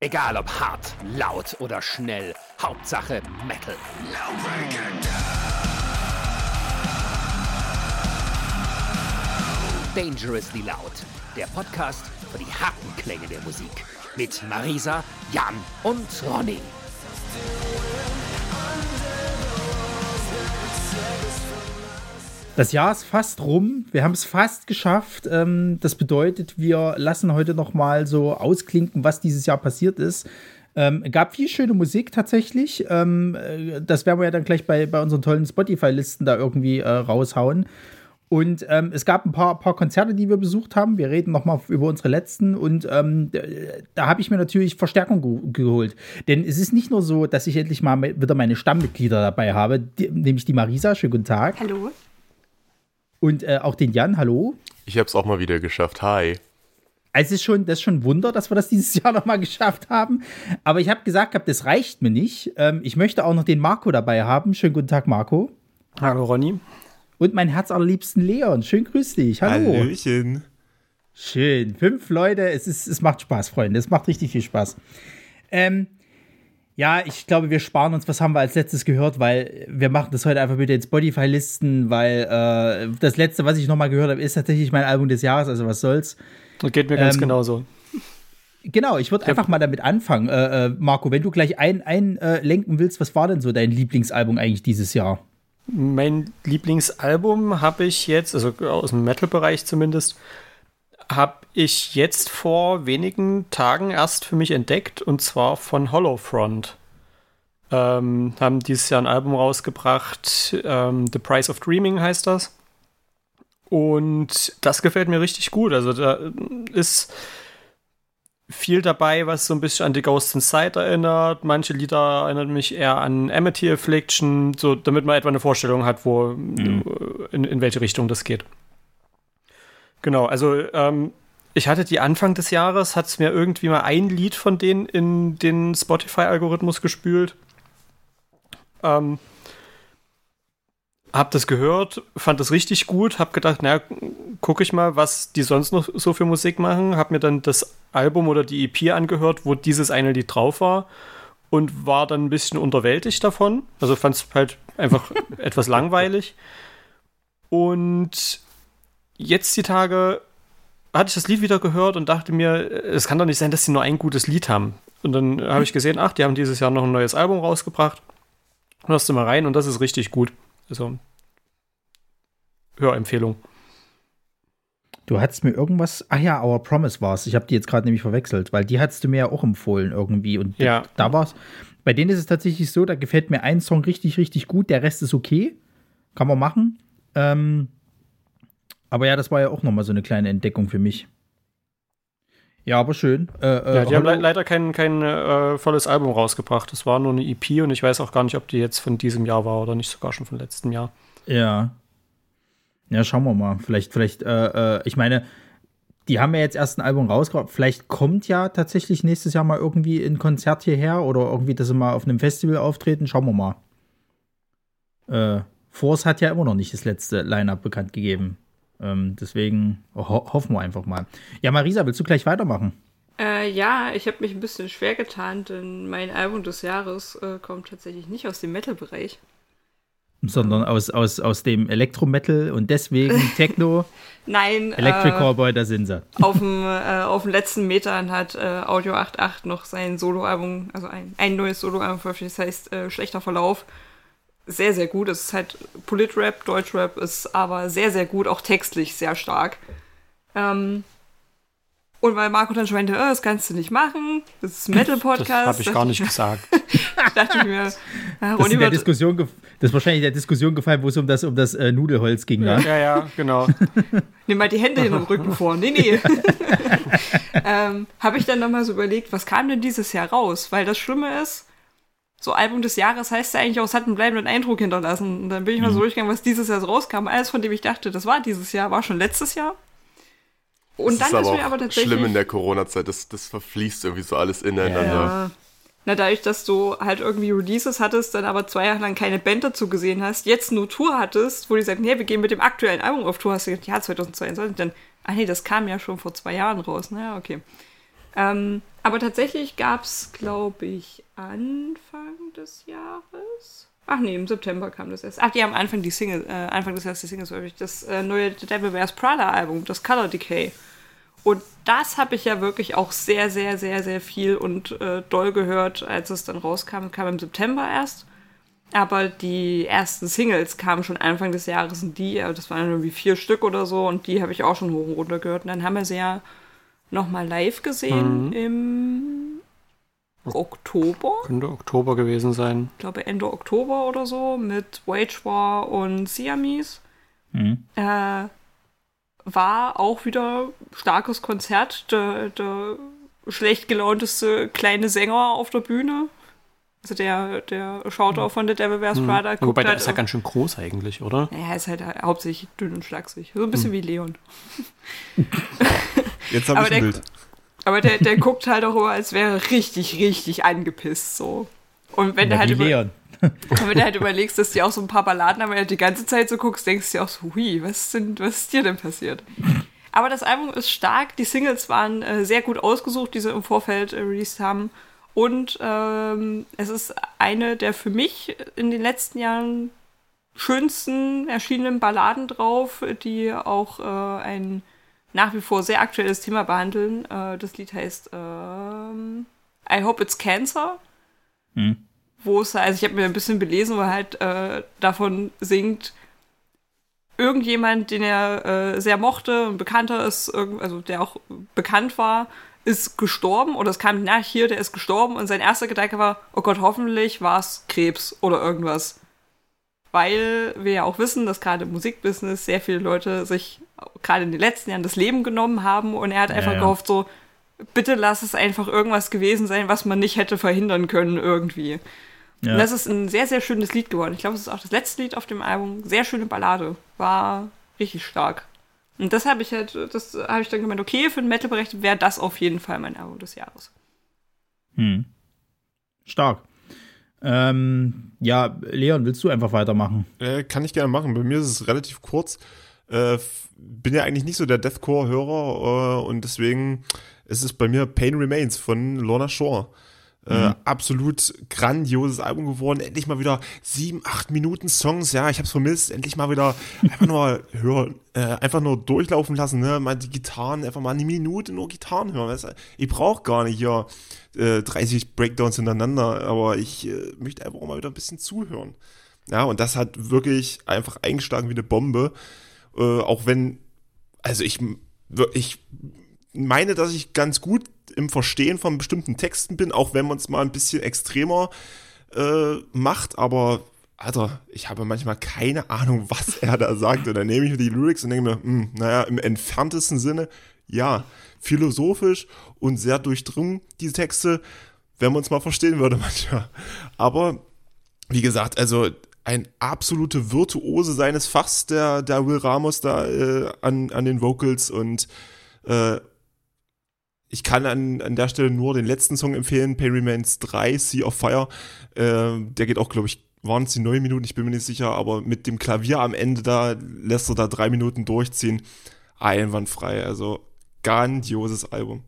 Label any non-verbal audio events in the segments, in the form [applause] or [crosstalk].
Egal ob hart, laut oder schnell, Hauptsache Metal. Dangerously Loud, der Podcast für die harten Klänge der Musik. Mit Marisa, Jan und Ronny. Das Jahr ist fast rum. Wir haben es fast geschafft. Ähm, das bedeutet, wir lassen heute noch mal so ausklinken, was dieses Jahr passiert ist. Ähm, gab viel schöne Musik tatsächlich. Ähm, äh, das werden wir ja dann gleich bei, bei unseren tollen Spotify-Listen da irgendwie äh, raushauen. Und ähm, es gab ein paar, paar Konzerte, die wir besucht haben. Wir reden noch mal über unsere letzten. Und ähm, da habe ich mir natürlich Verstärkung ge geholt. Denn es ist nicht nur so, dass ich endlich mal wieder meine Stammmitglieder dabei habe, die, nämlich die Marisa. Schönen guten Tag. Hallo. Und äh, auch den Jan, hallo. Ich habe es auch mal wieder geschafft. Hi. Also es ist schon, das ist schon ein Wunder, dass wir das dieses Jahr noch mal geschafft haben. Aber ich habe gesagt, das reicht mir nicht. Ähm, ich möchte auch noch den Marco dabei haben. Schönen guten Tag, Marco. Hallo, Ronny. Und mein herzallerliebsten Leon. Schön grüß dich. Hallo. Hallöchen. Schön. Fünf Leute. Es, ist, es macht Spaß, Freunde. Es macht richtig viel Spaß. Ähm, ja, ich glaube, wir sparen uns, was haben wir als letztes gehört, weil wir machen das heute einfach mit den Spotify-Listen, weil äh, das letzte, was ich nochmal gehört habe, ist tatsächlich mein Album des Jahres, also was soll's. Das geht mir ganz ähm, genauso. Genau, ich würde einfach mal damit anfangen. Äh, äh, Marco, wenn du gleich einlenken ein, äh, willst, was war denn so dein Lieblingsalbum eigentlich dieses Jahr? Mein Lieblingsalbum habe ich jetzt, also aus dem Metal-Bereich zumindest, habe ich jetzt vor wenigen Tagen erst für mich entdeckt und zwar von Hollowfront. Ähm, haben dieses Jahr ein Album rausgebracht, ähm, The Price of Dreaming heißt das. Und das gefällt mir richtig gut. Also da ist viel dabei, was so ein bisschen an die Ghost Inside erinnert. Manche Lieder erinnern mich eher an Amity Affliction, so damit man etwa eine Vorstellung hat, wo mhm. in, in welche Richtung das geht. Genau, also ähm, ich hatte die Anfang des Jahres, hat es mir irgendwie mal ein Lied von denen in den Spotify-Algorithmus gespült. Ähm, hab das gehört, fand das richtig gut, hab gedacht, naja, gucke ich mal, was die sonst noch so für Musik machen. Hab mir dann das Album oder die EP angehört, wo dieses eine Lied drauf war und war dann ein bisschen unterwältigt davon. Also fand es halt einfach [laughs] etwas langweilig. Und jetzt die Tage hatte ich das Lied wieder gehört und dachte mir, es kann doch nicht sein, dass sie nur ein gutes Lied haben. Und dann habe ich gesehen, ach, die haben dieses Jahr noch ein neues Album rausgebracht. Hörst du mal rein und das ist richtig gut. Also, Hörempfehlung. Du hattest mir irgendwas, ach ja, Our Promise war es. Ich habe die jetzt gerade nämlich verwechselt, weil die hattest du mir ja auch empfohlen irgendwie. Und ja. da war es. Bei denen ist es tatsächlich so, da gefällt mir ein Song richtig, richtig gut. Der Rest ist okay. Kann man machen. Ähm, aber ja, das war ja auch nochmal so eine kleine Entdeckung für mich. Ja, aber schön. Äh, äh ja, die haben le leider kein, kein äh, volles Album rausgebracht. Das war nur eine EP und ich weiß auch gar nicht, ob die jetzt von diesem Jahr war oder nicht sogar schon von letztem Jahr. Ja. Ja, schauen wir mal. Vielleicht, vielleicht, äh, äh ich meine, die haben ja jetzt erst ein Album rausgebracht. Vielleicht kommt ja tatsächlich nächstes Jahr mal irgendwie ein Konzert hierher oder irgendwie, dass sie mal auf einem Festival auftreten. Schauen wir mal. Force hat ja immer noch nicht das letzte Line-Up bekannt gegeben. Ähm, deswegen ho hoffen wir einfach mal. Ja, Marisa, willst du gleich weitermachen? Äh, ja, ich habe mich ein bisschen schwer getan, denn mein Album des Jahres äh, kommt tatsächlich nicht aus dem Metal-Bereich. Sondern aus, aus, aus dem Elektro-Metal und deswegen [laughs] Techno. Nein. Electric äh, Cowboy, da sind sie. Auf dem, äh, auf den letzten Metern hat äh, Audio 88 noch sein Soloalbum, also ein, ein neues Soloalbum veröffentlicht, das heißt äh, Schlechter Verlauf sehr, sehr gut. Es ist halt Politrap, Deutschrap ist aber sehr, sehr gut, auch textlich sehr stark. Ähm, und weil Marco dann schon meinte, oh, das kannst du nicht machen, das ist ein Metal-Podcast. Das habe ich gar nicht gesagt. [laughs] dachte ich mir, das, ist der Diskussion das ist wahrscheinlich der Diskussion gefallen, wo es um das, um das äh, Nudelholz ging. Ja, ja, ja, genau. [laughs] Nimm mal die Hände in den Rücken [laughs] vor. Nee, nee. ähm, habe ich dann nochmal so überlegt, was kam denn dieses Jahr raus? Weil das Schlimme ist, so Album des Jahres heißt ja eigentlich auch, es hat einen bleibenden Eindruck hinterlassen. Und dann bin ich mal so mhm. durchgegangen, was dieses Jahr so rauskam. Alles, von dem ich dachte, das war dieses Jahr, war schon letztes Jahr. Und das dann ist, aber ist mir aber tatsächlich. Schlimm in der Corona-Zeit, das, das verfließt irgendwie so alles ineinander. Ja. Na, dadurch, dass du halt irgendwie Releases hattest, dann aber zwei Jahre lang keine Band dazu gesehen hast, jetzt nur Tour hattest, wo die sagen, hey, wir gehen mit dem aktuellen Album auf Tour, hast du gesagt, ja, 2022, dann, ach nee, das kam ja schon vor zwei Jahren raus, naja, okay. Ähm, Aber tatsächlich gab es, glaube ich, Anfang des Jahres. Ach nee, im September kam das erst. Ach, die haben Anfang, die Single, äh, Anfang des Jahres die Singles veröffentlicht. Das äh, neue The Devil Wears Prada Album, das Color Decay. Und das habe ich ja wirklich auch sehr, sehr, sehr, sehr viel und äh, doll gehört, als es dann rauskam. Kam im September erst. Aber die ersten Singles kamen schon Anfang des Jahres und die, das waren irgendwie vier Stück oder so und die habe ich auch schon hoch und runter gehört. Und dann haben wir sie ja nochmal live gesehen mhm. im Oktober. Könnte Oktober gewesen sein. Ich glaube Ende Oktober oder so mit Wage War und Siamese. Mhm. Äh, war auch wieder starkes Konzert. Der, der schlecht gelaunteste kleine Sänger auf der Bühne. Also der, der Schauter mhm. von The Devil Wears Prada. Mhm. Wobei der halt ist ja ganz schön groß eigentlich, oder? Naja, ist halt hauptsächlich dünn und schlaksig. So ein bisschen mhm. wie Leon. [laughs] Jetzt habe ich ein Bild. Aber der, der guckt halt auch immer, als wäre richtig, richtig angepisst so. Und wenn ja, du halt über, Leon. [laughs] wenn du halt überlegst, dass die auch so ein paar Balladen haben, wenn du die ganze Zeit so guckst, denkst du dir auch so, hui, was ist, denn, was ist dir denn passiert? Aber das Album ist stark, die Singles waren äh, sehr gut ausgesucht, die sie im Vorfeld äh, released haben. Und ähm, es ist eine der für mich in den letzten Jahren schönsten erschienenen Balladen drauf, die auch äh, ein nach wie vor sehr aktuelles Thema behandeln. Äh, das Lied heißt ähm, I Hope It's Cancer. Hm. Wo es, also ich habe mir ein bisschen belesen, wo er halt äh, davon singt, irgendjemand, den er äh, sehr mochte, ein Bekannter ist, also der auch bekannt war, ist gestorben oder es kam nach hier, der ist gestorben und sein erster Gedanke war, oh Gott, hoffentlich war es Krebs oder irgendwas weil wir ja auch wissen, dass gerade im Musikbusiness sehr viele Leute sich gerade in den letzten Jahren das Leben genommen haben und er hat einfach ja, ja. gehofft, so, bitte lass es einfach irgendwas gewesen sein, was man nicht hätte verhindern können irgendwie. Ja. Und das ist ein sehr, sehr schönes Lied geworden. Ich glaube, es ist auch das letzte Lied auf dem Album. Sehr schöne Ballade. War richtig stark. Und das habe ich halt, das habe ich dann gemeint, okay, für den Metal berechnet wäre das auf jeden Fall mein Album des Jahres. Hm. Stark. Ähm, ja, Leon, willst du einfach weitermachen? Äh, kann ich gerne machen. Bei mir ist es relativ kurz. Äh, bin ja eigentlich nicht so der Deathcore-Hörer äh, und deswegen ist es bei mir Pain Remains von Lorna Shore. Äh, mhm. absolut grandioses Album geworden. Endlich mal wieder sieben, acht Minuten Songs. Ja, ich hab's vermisst. Endlich mal wieder einfach nur hören, äh, einfach nur durchlaufen lassen. Ne? Mal die Gitarren, einfach mal eine Minute nur Gitarren hören. Weißt du? Ich brauche gar nicht hier äh, 30 Breakdowns hintereinander, aber ich äh, möchte einfach mal wieder ein bisschen zuhören. Ja, und das hat wirklich einfach eingeschlagen wie eine Bombe. Äh, auch wenn, also ich, ich meine, dass ich ganz gut im Verstehen von bestimmten Texten bin, auch wenn man es mal ein bisschen extremer äh, macht, aber Alter, ich habe manchmal keine Ahnung, [laughs] was er da sagt. Und dann nehme ich mir die Lyrics und denke mir, mh, hm, naja, im entferntesten Sinne, ja, philosophisch und sehr durchdrungen, diese Texte, wenn man es mal verstehen würde [laughs] manchmal. Aber, wie gesagt, also ein absolute Virtuose seines Fachs, der, der Will Ramos da äh, an, an den Vocals und äh, ich kann an, an der Stelle nur den letzten Song empfehlen, Perry Mans 3, Sea of Fire. Äh, der geht auch, glaube ich, waren es die neun Minuten, ich bin mir nicht sicher, aber mit dem Klavier am Ende da lässt er da drei Minuten durchziehen. Einwandfrei, also grandioses Album.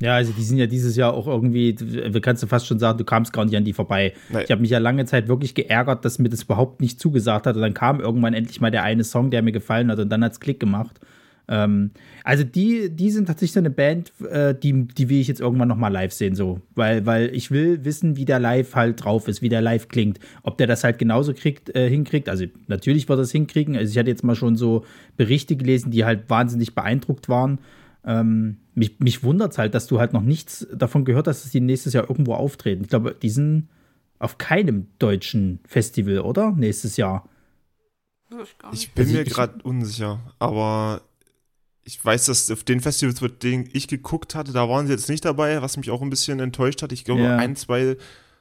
Ja, also die sind ja dieses Jahr auch irgendwie, du kannst du fast schon sagen, du kamst gar nicht an die vorbei. Nein. Ich habe mich ja lange Zeit wirklich geärgert, dass mir das überhaupt nicht zugesagt hat. Und dann kam irgendwann endlich mal der eine Song, der mir gefallen hat und dann hat es Klick gemacht. Ähm, also die, die sind tatsächlich so eine Band, äh, die, die will ich jetzt irgendwann noch mal live sehen, so. Weil, weil ich will wissen, wie der live halt drauf ist, wie der live klingt. Ob der das halt genauso kriegt, äh, hinkriegt. Also natürlich wird er es hinkriegen. Also ich hatte jetzt mal schon so Berichte gelesen, die halt wahnsinnig beeindruckt waren. Ähm, mich mich wundert es halt, dass du halt noch nichts davon gehört hast, dass die nächstes Jahr irgendwo auftreten. Ich glaube, die sind auf keinem deutschen Festival, oder? Nächstes Jahr. Ich bin also mir gerade unsicher, aber ich weiß, dass auf den Festivals, mit denen ich geguckt hatte, da waren sie jetzt nicht dabei, was mich auch ein bisschen enttäuscht hat. Ich glaube, ja. ein, zwei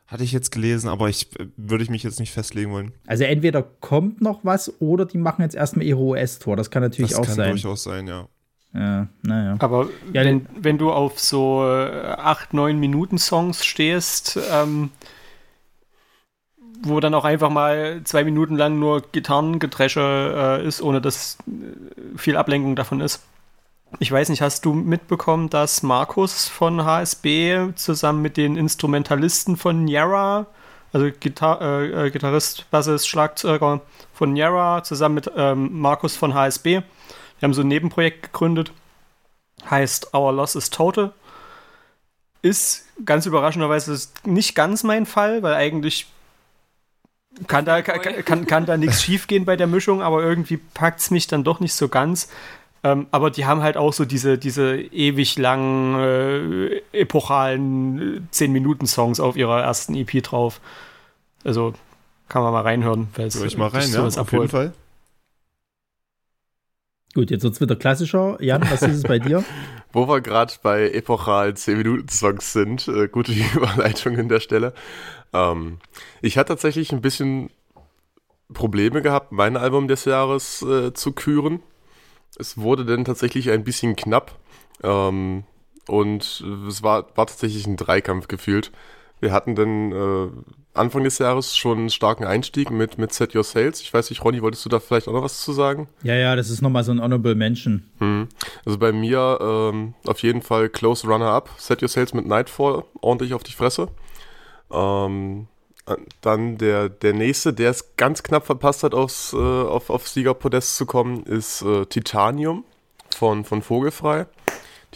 hatte ich jetzt gelesen, aber ich würde ich mich jetzt nicht festlegen wollen. Also entweder kommt noch was oder die machen jetzt erstmal ihre US-Tour. Das kann natürlich das auch kann sein. Das kann durchaus sein, ja. Ja, naja. Aber ja, wenn, wenn du auf so äh, acht, neun Minuten Songs stehst, ähm, wo dann auch einfach mal zwei Minuten lang nur Gitarrengetresche äh, ist, ohne dass äh, viel Ablenkung davon ist, Ich weiß nicht, hast du mitbekommen, dass Markus von HSB zusammen mit den Instrumentalisten von Yara, also Gitar äh, äh, Gitarrist, Bassist, Schlagzeuger von Yara, zusammen mit ähm, Markus von HSB, die haben so ein Nebenprojekt gegründet, heißt Our Loss is Total. Ist ganz überraschenderweise nicht ganz mein Fall, weil eigentlich kann da, kann, kann, kann da nichts [laughs] schiefgehen bei der Mischung, aber irgendwie packt es mich dann doch nicht so ganz. Ähm, aber die haben halt auch so diese, diese ewig langen, äh, epochalen 10-Minuten-Songs auf ihrer ersten EP drauf. Also kann man mal reinhören. Hör ich mal rein, ja, auf abholt. jeden Fall. Gut, jetzt wird es wieder klassischer. Jan, was ist es bei dir? [laughs] Wo wir gerade bei epochalen 10-Minuten-Songs sind, äh, gute [laughs] Überleitung in der Stelle. Ähm, ich hatte tatsächlich ein bisschen Probleme gehabt, mein Album des Jahres äh, zu küren. Es wurde dann tatsächlich ein bisschen knapp. Ähm, und es war, war tatsächlich ein Dreikampf gefühlt. Wir hatten dann äh, Anfang des Jahres schon einen starken Einstieg mit, mit Set Your Sales. Ich weiß nicht, Ronny, wolltest du da vielleicht auch noch was zu sagen? Ja, ja, das ist nochmal so ein Honorable Mention. Hm. Also bei mir ähm, auf jeden Fall Close Runner Up. Set Your Sales mit Nightfall ordentlich auf die Fresse. Ähm, dann der, der nächste, der es ganz knapp verpasst hat, aufs, äh, auf, auf Siegerpodest zu kommen, ist äh, Titanium von, von Vogelfrei.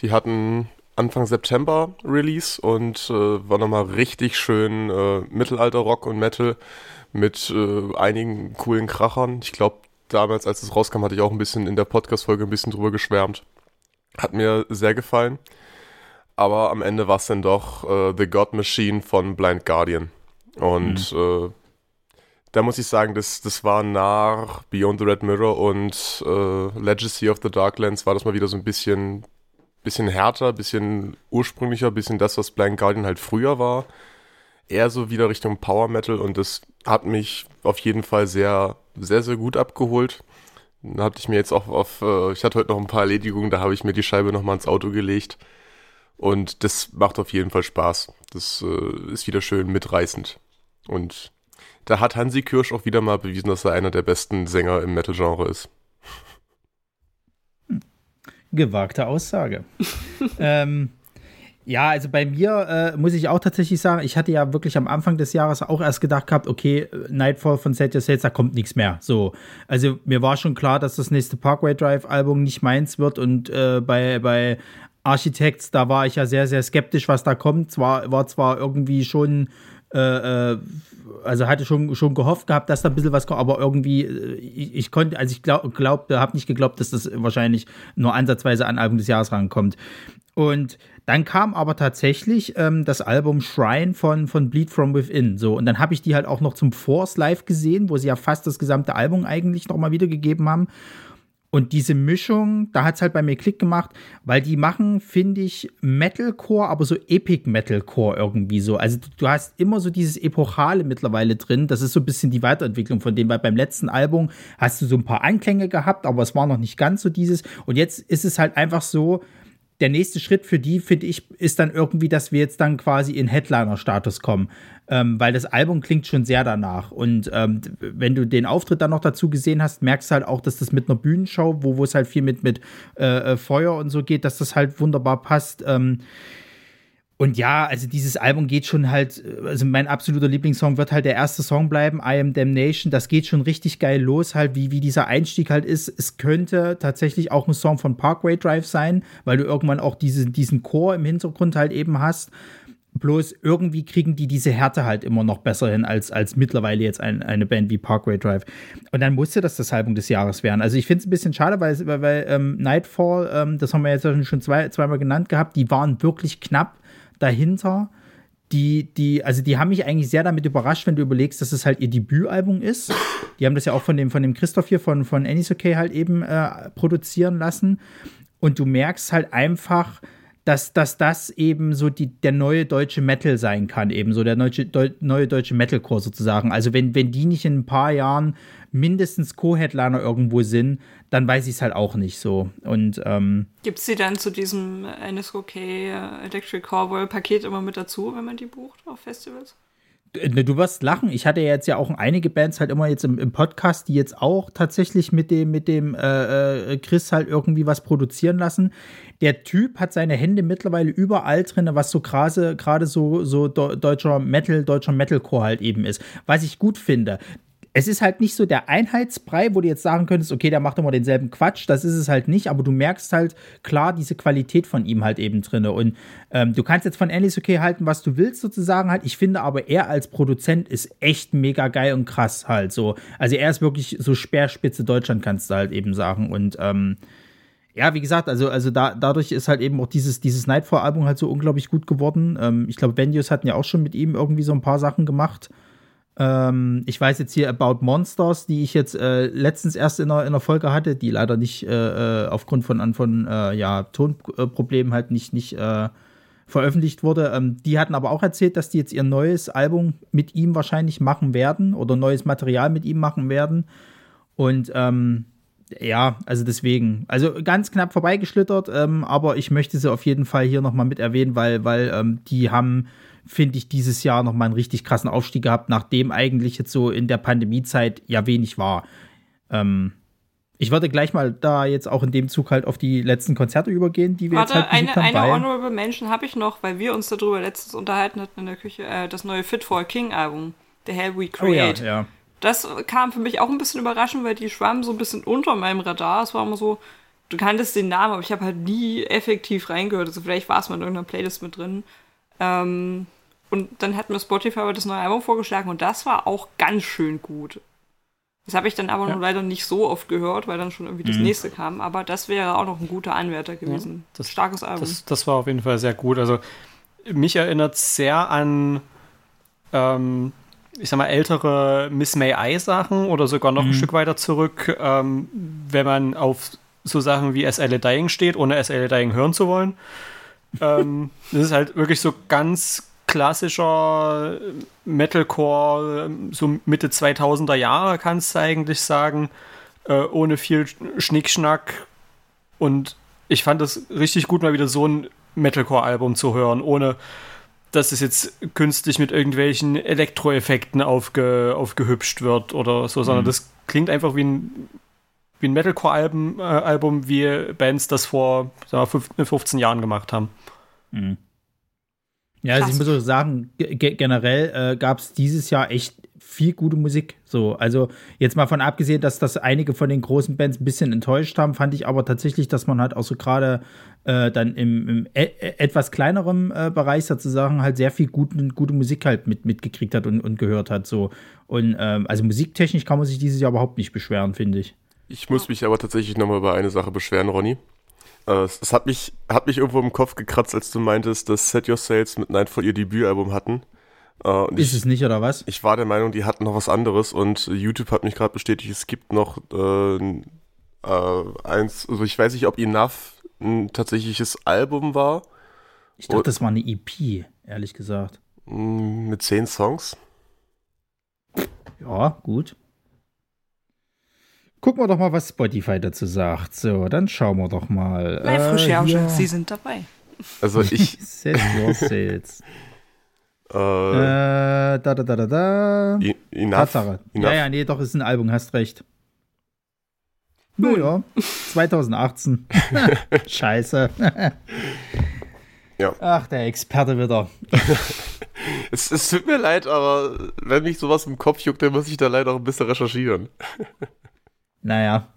Die hatten Anfang September Release und äh, war nochmal richtig schön äh, Mittelalter-Rock und Metal mit äh, einigen coolen Krachern. Ich glaube, damals, als es rauskam, hatte ich auch ein bisschen in der Podcast-Folge ein bisschen drüber geschwärmt. Hat mir sehr gefallen. Aber am Ende war es dann doch äh, The God Machine von Blind Guardian. Und mhm. äh, da muss ich sagen, das, das war nach Beyond the Red Mirror und äh, Legacy of the Darklands war das mal wieder so ein bisschen, bisschen härter, bisschen ursprünglicher, bisschen das, was Blind Guardian halt früher war. Eher so wieder Richtung Power Metal und das hat mich auf jeden Fall sehr, sehr, sehr gut abgeholt. Da hatte ich mir jetzt auch auf, äh, ich hatte heute noch ein paar Erledigungen, da habe ich mir die Scheibe nochmal ins Auto gelegt. Und das macht auf jeden Fall Spaß. Das äh, ist wieder schön mitreißend. Und da hat Hansi Kirsch auch wieder mal bewiesen, dass er einer der besten Sänger im Metal-Genre ist. Gewagte Aussage. [laughs] ähm, ja, also bei mir äh, muss ich auch tatsächlich sagen, ich hatte ja wirklich am Anfang des Jahres auch erst gedacht gehabt, okay, Nightfall von Set Your Sales, da kommt nichts mehr. So, also mir war schon klar, dass das nächste Parkway Drive Album nicht meins wird und äh, bei, bei Architects, da war ich ja sehr, sehr skeptisch, was da kommt. Zwar war zwar irgendwie schon äh, äh, also hatte schon, schon gehofft gehabt, dass da ein bisschen was kommt, aber irgendwie, äh, ich, ich konnte, also ich glaub, habe nicht geglaubt, dass das wahrscheinlich nur ansatzweise an Album des Jahres rankommt. Und dann kam aber tatsächlich ähm, das Album Shrine von, von Bleed From Within. So, und dann habe ich die halt auch noch zum Force live gesehen, wo sie ja fast das gesamte Album eigentlich nochmal wiedergegeben haben. Und diese Mischung, da hat es halt bei mir Klick gemacht, weil die machen, finde ich, Metalcore, aber so Epic Metalcore irgendwie so. Also du, du, hast immer so dieses Epochale mittlerweile drin. Das ist so ein bisschen die Weiterentwicklung von dem, weil beim letzten Album hast du so ein paar Anklänge gehabt, aber es war noch nicht ganz so dieses. Und jetzt ist es halt einfach so, der nächste Schritt für die, finde ich, ist dann irgendwie, dass wir jetzt dann quasi in Headliner-Status kommen. Ähm, weil das Album klingt schon sehr danach. Und ähm, wenn du den Auftritt dann noch dazu gesehen hast, merkst du halt auch, dass das mit einer Bühnenshow, wo, wo es halt viel mit, mit äh, äh Feuer und so geht, dass das halt wunderbar passt. Ähm, und ja, also dieses Album geht schon halt, also mein absoluter Lieblingssong wird halt der erste Song bleiben, I Am Damnation. Das geht schon richtig geil los, halt, wie, wie dieser Einstieg halt ist. Es könnte tatsächlich auch ein Song von Parkway Drive sein, weil du irgendwann auch diese, diesen Chor im Hintergrund halt eben hast. Bloß irgendwie kriegen die diese Härte halt immer noch besser hin als, als mittlerweile jetzt ein, eine Band wie Parkway Drive. Und dann musste das das Album des Jahres werden. Also ich finde es ein bisschen schade, weil, weil, weil ähm, Nightfall, ähm, das haben wir jetzt schon zwei, zweimal genannt gehabt, die waren wirklich knapp dahinter. Die, die, also die haben mich eigentlich sehr damit überrascht, wenn du überlegst, dass es halt ihr Debütalbum ist. Die haben das ja auch von dem, von dem Christoph hier von, von Annie's Okay halt eben äh, produzieren lassen. Und du merkst halt einfach, dass, dass das eben so die, der neue deutsche Metal sein kann, eben so der neue, neue deutsche Metalcore sozusagen. Also wenn, wenn die nicht in ein paar Jahren mindestens Co-Headliner irgendwo sind, dann weiß ich es halt auch nicht so. Und ähm, gibt es die dann zu diesem NSOK Electric Cowboy Paket immer mit dazu, wenn man die bucht auf Festivals? Ne, du wirst lachen. Ich hatte jetzt ja auch einige Bands halt immer jetzt im, im Podcast, die jetzt auch tatsächlich mit dem, mit dem äh, äh, Chris halt irgendwie was produzieren lassen. Der Typ hat seine Hände mittlerweile überall drin, was so gerade so, so deutscher Metal, deutscher Metalcore halt eben ist. Was ich gut finde es ist halt nicht so der Einheitsbrei, wo du jetzt sagen könntest, okay, der macht immer denselben Quatsch. Das ist es halt nicht, aber du merkst halt klar diese Qualität von ihm halt eben drin. Und ähm, du kannst jetzt von Alice okay halten, was du willst, sozusagen halt. Ich finde aber, er als Produzent ist echt mega geil und krass halt so. Also er ist wirklich so Speerspitze Deutschland, kannst du halt eben sagen. Und ähm, ja, wie gesagt, also, also da, dadurch ist halt eben auch dieses, dieses Nightfall-Album halt so unglaublich gut geworden. Ähm, ich glaube, Vendius hatten ja auch schon mit ihm irgendwie so ein paar Sachen gemacht. Ähm, ich weiß jetzt hier About Monsters, die ich jetzt äh, letztens erst in einer, in einer Folge hatte, die leider nicht äh, äh aufgrund von, von äh, ja, Tonproblemen halt nicht, nicht äh, veröffentlicht wurde. Ähm, die hatten aber auch erzählt, dass die jetzt ihr neues Album mit ihm wahrscheinlich machen werden oder neues Material mit ihm machen werden. Und ähm, ja, also deswegen, also ganz knapp vorbeigeschlittert, ähm, aber ich möchte sie auf jeden Fall hier nochmal mit erwähnen, weil, weil ähm, die haben finde ich, dieses Jahr nochmal einen richtig krassen Aufstieg gehabt, nachdem eigentlich jetzt so in der Pandemiezeit ja wenig war. Ähm, ich würde gleich mal da jetzt auch in dem Zug halt auf die letzten Konzerte übergehen, die wir Warte, jetzt halt eine, haben. Eine Honorable Mention habe ich noch, weil wir uns darüber letztens unterhalten hatten in der Küche, äh, das neue Fit for a King Album, The Hell We Create. Oh ja, ja. Das kam für mich auch ein bisschen überraschend, weil die schwammen so ein bisschen unter meinem Radar. Es war immer so, du kanntest den Namen, aber ich habe halt nie effektiv reingehört. Also vielleicht war es mal in irgendeiner Playlist mit drin. Ähm, und dann hat mir Spotify aber das neue Album vorgeschlagen und das war auch ganz schön gut. Das habe ich dann aber ja. nur leider nicht so oft gehört, weil dann schon irgendwie das mhm. nächste kam. Aber das wäre auch noch ein guter Anwärter gewesen. Ja, das, Starkes Album. Das, das, war auf jeden Fall sehr gut. Also mich erinnert sehr an, ähm, ich sag mal, ältere Miss May I Sachen oder sogar noch mhm. ein Stück weiter zurück, ähm, wenn man auf so Sachen wie SL Dying steht, ohne SL Dying hören zu wollen ähm, das ist halt wirklich so ganz klassischer Metalcore, so Mitte 2000er Jahre kannst du eigentlich sagen, äh, ohne viel Schnickschnack. Und ich fand das richtig gut, mal wieder so ein Metalcore-Album zu hören, ohne dass es jetzt künstlich mit irgendwelchen Elektroeffekten aufge, aufgehübscht wird oder so, sondern mhm. das klingt einfach wie ein, wie ein Metalcore-Album, äh, Album, wie Bands das vor sagen wir, 15 Jahren gemacht haben. Mhm. Ja, also ich muss auch sagen, generell äh, gab es dieses Jahr echt viel gute Musik. So, also jetzt mal von abgesehen, dass das einige von den großen Bands ein bisschen enttäuscht haben, fand ich aber tatsächlich, dass man halt auch so gerade äh, dann im, im e e etwas kleineren äh, Bereich sozusagen halt sehr viel gute, gute Musik halt mit, mitgekriegt hat und, und gehört hat. So. Und ähm, also musiktechnisch kann man sich dieses Jahr überhaupt nicht beschweren, finde ich. Ich muss mich aber tatsächlich nochmal über eine Sache beschweren, Ronny. Äh, es hat mich, hat mich irgendwo im Kopf gekratzt, als du meintest, dass Set Your Sales mit Nightfall ihr Debütalbum hatten. Uh, ist ich, es nicht, oder was? Ich war der Meinung, die hatten noch was anderes und YouTube hat mich gerade bestätigt, es gibt noch äh, äh, eins, also ich weiß nicht, ob Enough ein tatsächliches Album war. Ich dachte, das war eine EP, ehrlich gesagt. Mm, mit zehn Songs. Ja, gut. Gucken wir doch mal, was Spotify dazu sagt. So, dann schauen wir doch mal. Live-Recherche, äh, Sie sind dabei. Also [laughs] ich. Set your sales. [laughs] äh, da, da, da, da, da. Enough, Tatsache. Enough. Ja, ja, nee, doch, ist ein Album, hast recht. Naja, 2018. [laughs] Scheiße. ja. Ach, der Experte wieder. es, es tut mir leid, aber wenn mich sowas im Kopf juckt, dann muss ich da leider auch ein bisschen recherchieren. Naja.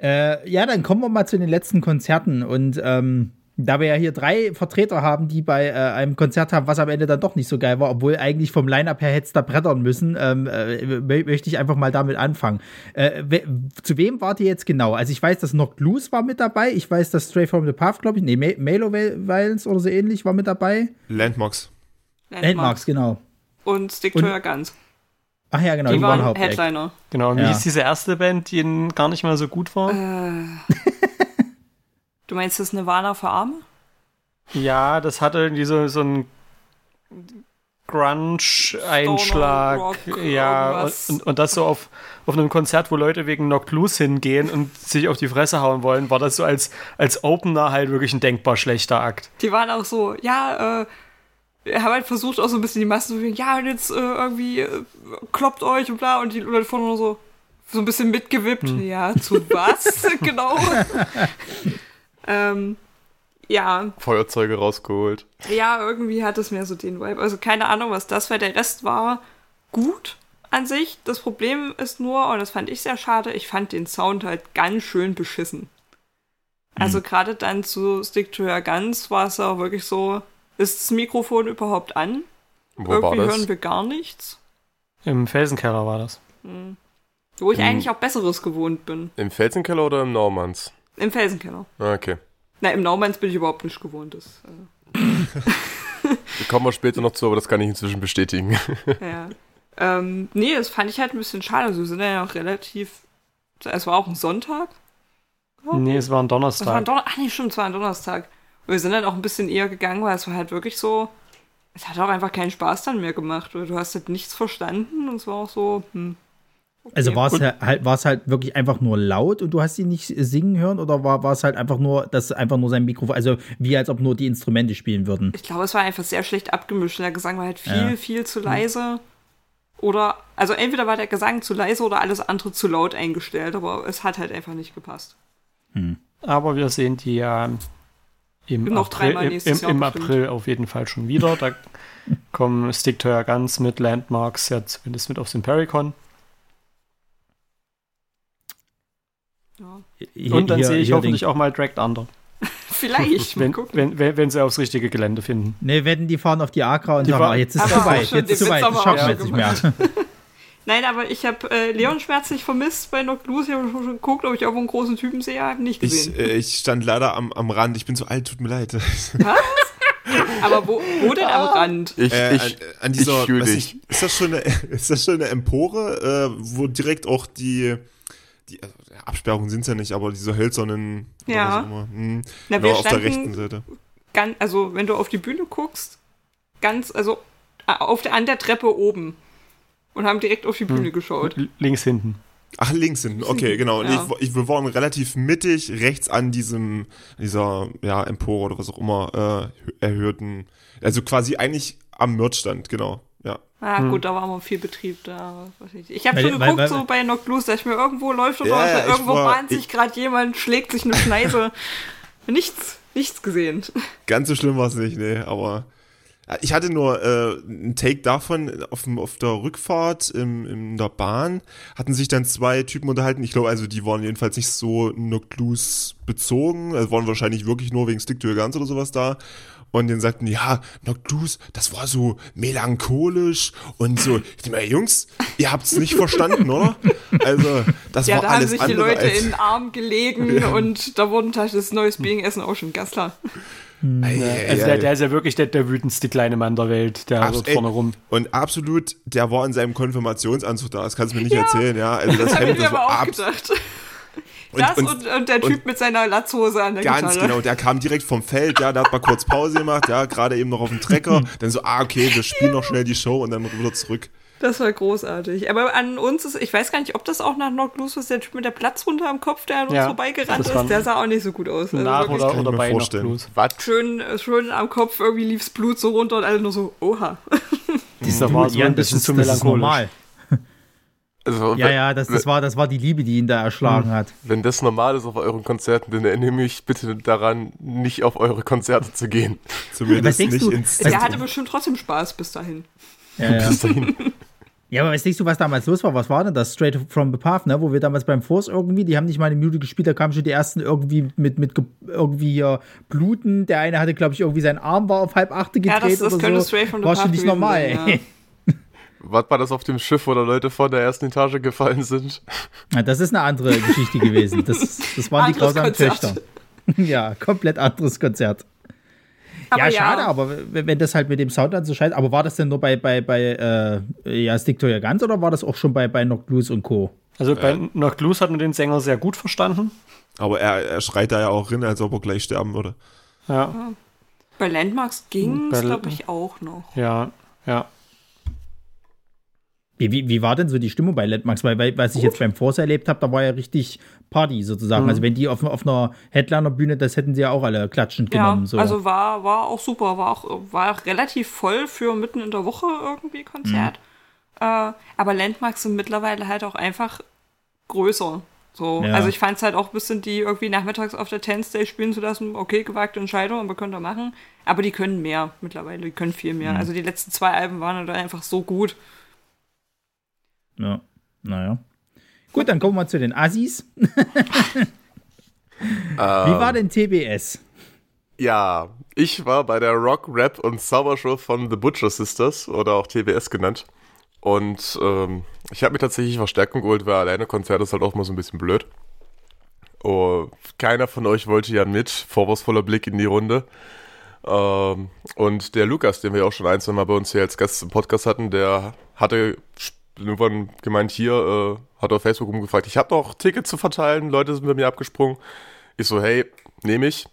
Äh, ja, dann kommen wir mal zu den letzten Konzerten. Und ähm, da wir ja hier drei Vertreter haben, die bei äh, einem Konzert haben, was am Ende dann doch nicht so geil war, obwohl eigentlich vom Line-Up her hätte es da brettern müssen, ähm, äh, möchte ich einfach mal damit anfangen. Äh, we zu wem wart ihr jetzt genau? Also ich weiß, dass Knocked Loose war mit dabei. Ich weiß, dass Stray from the Path, glaube ich, nee, Malo Violence oder so ähnlich war mit dabei. Landmarks. Landmarks, Landmarks genau. Und Stick to Your Guns. Ach ja, genau, die, die waren, waren Headliner. Genau, und wie ja. hieß diese erste Band, die gar nicht mal so gut war? Äh, [laughs] du meinst das Nirvana für Arme? Ja, das hatte irgendwie so, so einen Grunge-Einschlag. Ja, und, und, und, das so auf, auf einem Konzert, wo Leute wegen Knocked Loose hingehen und sich auf die Fresse hauen wollen, war das so als, als Opener halt wirklich ein denkbar schlechter Akt. Die waren auch so, ja, äh, haben halt versucht, auch so ein bisschen die Massen zu bewegen, ja, und jetzt äh, irgendwie äh, kloppt euch und bla, und die Leute vorne nur so, so ein bisschen mitgewippt. Ja, zu was [laughs] genau? ähm, ja, Feuerzeuge rausgeholt. ja, irgendwie hat es mehr so den Vibe. Also keine Ahnung, was das war. Der Rest war gut an sich. Das Problem ist nur, und das fand ich sehr schade, ich fand den Sound halt ganz schön beschissen. Also gerade dann zu Stick to Your Guns war es auch wirklich so, ist das Mikrofon überhaupt an? Wo war Irgendwie das? hören wir gar nichts. Im Felsenkeller war das. Wo ich Im- eigentlich auch Besseres gewohnt bin. Im Felsenkeller oder im Normanns? Im Felsenkeller. Ah, Okay. Na, im Naumanns bin ich überhaupt nicht gewohnt. Das, äh, [laughs] Da kommen wir später noch zu, aber das kann ich inzwischen bestätigen. [laughs] Ja. ähm, nee, das fand ich halt ein bisschen schade. Also wir sind ja auch relativ. Es war auch ein Sonntag. Nee, es war ein Es war ein Donnerstag. Donnerstag. Ach nee, stimmt, es war ein Donnerstag. Wir sind dann auch ein bisschen eher gegangen, weil es war halt wirklich so. Es hat auch einfach keinen Spaß dann mehr gemacht. Oder du hast halt nichts verstanden und es war auch so. Hm, okay. Also war es halt, war es halt wirklich einfach nur laut und du hast ihn nicht singen hören oder war, war es halt einfach nur, dass einfach nur sein Mikrofon, also wie als ob nur die Instrumente spielen würden? Ich glaube, es war einfach sehr schlecht abgemischt. Der Gesang war halt viel, Ja. viel zu leise. Oder, also entweder war der Gesang zu leise oder alles andere zu laut eingestellt, aber es hat halt einfach nicht gepasst. Aber wir sehen die ja im, April, dreimal im, im, Jahr im. April auf jeden Fall schon wieder. Da [laughs] kommen Stick to Your Guns mit Landmarks ja zumindest mit auf den Pericon. Ja. Hier- Und dann hier- sehe ich hoffentlich den- auch mal Dragged Under. [laughs] [laughs] Vielleicht, Wenn, wenn, wenn, wenn sie aufs richtige Gelände finden. Nee, wetten, die fahren auf die Agra und Die sagen, fahren- ah, jetzt ist es zu weit, schon, jetzt ist den zu weit, das schaffen wir jetzt nicht mehr. Nein, aber ich habe äh, Leon schmerzlich vermisst bei Noctlus. Ich habe schon geguckt, ob ich irgendwo einen großen Typen sehe. Habe nicht Ich, gesehen. äh, ich stand leider am, am Rand. Ich bin zu alt, tut mir leid. aber wo, wo denn am Rand? Ich, Äh, ich, an, an dieser, ich weiß dich. nicht, ist das schon eine, [laughs] ist das schon eine Empore, äh, wo direkt auch die, die also, Absperrungen sind ja nicht, aber diese hölzernen, Ja. was immer. Hm, Na, genau, wir auf der standen rechten Seite. ganz, also wenn du auf die Bühne guckst, ganz, also auf der, an der Treppe oben und haben direkt auf die Bühne geschaut. L- Links hinten. Ach, links hinten, okay, [laughs] genau. Ja. ich, ich, wir waren relativ mittig, rechts an diesem, dieser, ja, Empore oder was auch immer, äh, erhöhten, also quasi eigentlich am Merchstand, genau, ja. Ah, Hm. gut, da war mal viel Betrieb da. weiß ich nicht. Ich habe schon weil- geguckt, weil- so bei Noctlus, dass ich mir irgendwo läuft oder Ja, ja, irgendwo war- bahnt sich ich- gerade jemand, schlägt sich eine Schneise. [laughs] nichts, nichts gesehen. Ganz so schlimm war es nicht, nee, aber ja, ich hatte nur äh, einen Take davon, auf, dem, auf der Rückfahrt im, in der Bahn hatten sich dann zwei Typen unterhalten. Ich glaube, also die waren jedenfalls nicht so Noctlus bezogen, also waren wahrscheinlich wirklich nur wegen Stick to Your Guns oder sowas da. Und den sagten, ja, Noctlus, das war so melancholisch und so. Ich dachte mir, Jungs, ihr habt's nicht [laughs] verstanden, oder? Also, das Ja, war da haben alles sich die Leute in den Arm gelegen und da wurden tatsächlich das neues Being-Essen auch schon ganz Ei, ei, Also der, der ist ja wirklich der, der wütendste kleine Mann der Welt, der Abs- dort ey, vorne rum. Und absolut, der war in seinem Konfirmationsanzug da. Das kannst du mir nicht erzählen, ja. Also das [laughs] Das habe Hemd, das aber war auch gedacht. und, Das und, und, und, der Typ mit seiner Latzhose an der ganz Gitarre. genau, der kam direkt vom Feld, ja, der hat mal kurz Pause gemacht, ja, gerade eben noch auf dem Trecker. Dann so, ah, okay, wir spielen noch schnell die Show und dann wieder zurück. Das war großartig. Aber an uns ist, ich weiß gar nicht, ob das auch nach Noctlus ist, der Typ mit der Platzwunde am Kopf, der an uns Ja, vorbeigerannt ist, der sah auch nicht so gut aus. Also Nach oder, oder bei. Was? schön, schön am Kopf, irgendwie lief's Blut so runter und alle nur so, oha. [laughs] Dieser war so Ja, ein das bisschen ist, zu das ist melancholisch. normal. [laughs] Also, Ja, wenn- ja, das, das, war, das war die Liebe, die ihn da erschlagen hat. Wenn das normal ist auf euren Konzerten, dann erinnere mich bitte daran, nicht auf eure Konzerte zu gehen. Zumindest Was denkst nicht du? ins Der hatte bestimmt trotzdem Spaß bis dahin. Ja, ja. Bis dahin. [laughs] ja, aber denkst du, was damals los war? Was war denn das? Straight from the Path, ne? Wo wir damals beim Force irgendwie, die haben nicht mal eine Minute gespielt, da kamen schon die ersten irgendwie mit, mit ge- irgendwie hier Bluten. Der eine hatte, glaube ich, irgendwie sein Arm war auf halb achte Ja, gedreht das- das oder könnte so. Straight from the war schon Path nicht gewesen normal, sein, ey. [laughs] Was war das auf dem Schiff, wo da Leute von der ersten Etage gefallen sind? Ja, das ist eine andere Geschichte gewesen. Das, das waren die grausamen. Töchter. [laughs] Ja, komplett anderes Konzert. Aber ja, schade, aber wenn das halt mit dem Sound dann so scheiße. Aber war das denn nur bei, bei, bei äh, ja, Stick to Your Guns oder war das auch schon bei, bei Knock Loose und Co.? Also bei Noctlus hat man den Sänger sehr gut verstanden. Aber er, er schreit da ja auch rein, als ob er gleich sterben würde. Ja, Bei Landmarks ging es, glaube ich, auch noch. ja, ja. Wie, wie, war denn so die Stimmung bei Landmarks? Weil, weil was ich jetzt beim Force erlebt habe, da war ja richtig Party sozusagen. Mhm. Also wenn die auf, auf einer Headliner-Bühne, das hätten sie ja auch alle klatschend Ja, genommen. So. also war, war auch super, war auch, war relativ voll für mitten in der Woche irgendwie Konzert. Äh, aber Landmarks sind mittlerweile halt auch einfach größer. So, Ja. also ich fand es halt auch ein bisschen, die irgendwie nachmittags auf der 10 Stage spielen zu lassen, okay, gewagte Entscheidung, aber könnt ihr machen. Aber die können mehr mittlerweile, die können viel mehr. Also die letzten zwei Alben waren halt einfach so gut. Ja, naja. Gut, dann kommen wir zu den Assis. [laughs] Wie war denn TBS? Ja, ich war bei der Rock, Rap und Zaubershow von The Butcher Sisters oder auch TBS genannt. Und ähm, ich habe mir tatsächlich Verstärkung geholt, weil alleine Konzert ist halt auch mal so ein bisschen blöd. Oh, keiner von euch wollte ja mit, vorwurfsvoller Blick in die Runde. Ähm, und der Lukas, den wir auch schon ein, zwei Mal bei uns hier als Gast im Podcast hatten, der hatte irgendwann gemeint, hier, äh, hat auf Facebook umgefragt, ich habe noch Tickets zu verteilen, Leute sind bei mir abgesprungen. Ich so, hey, nehme ich.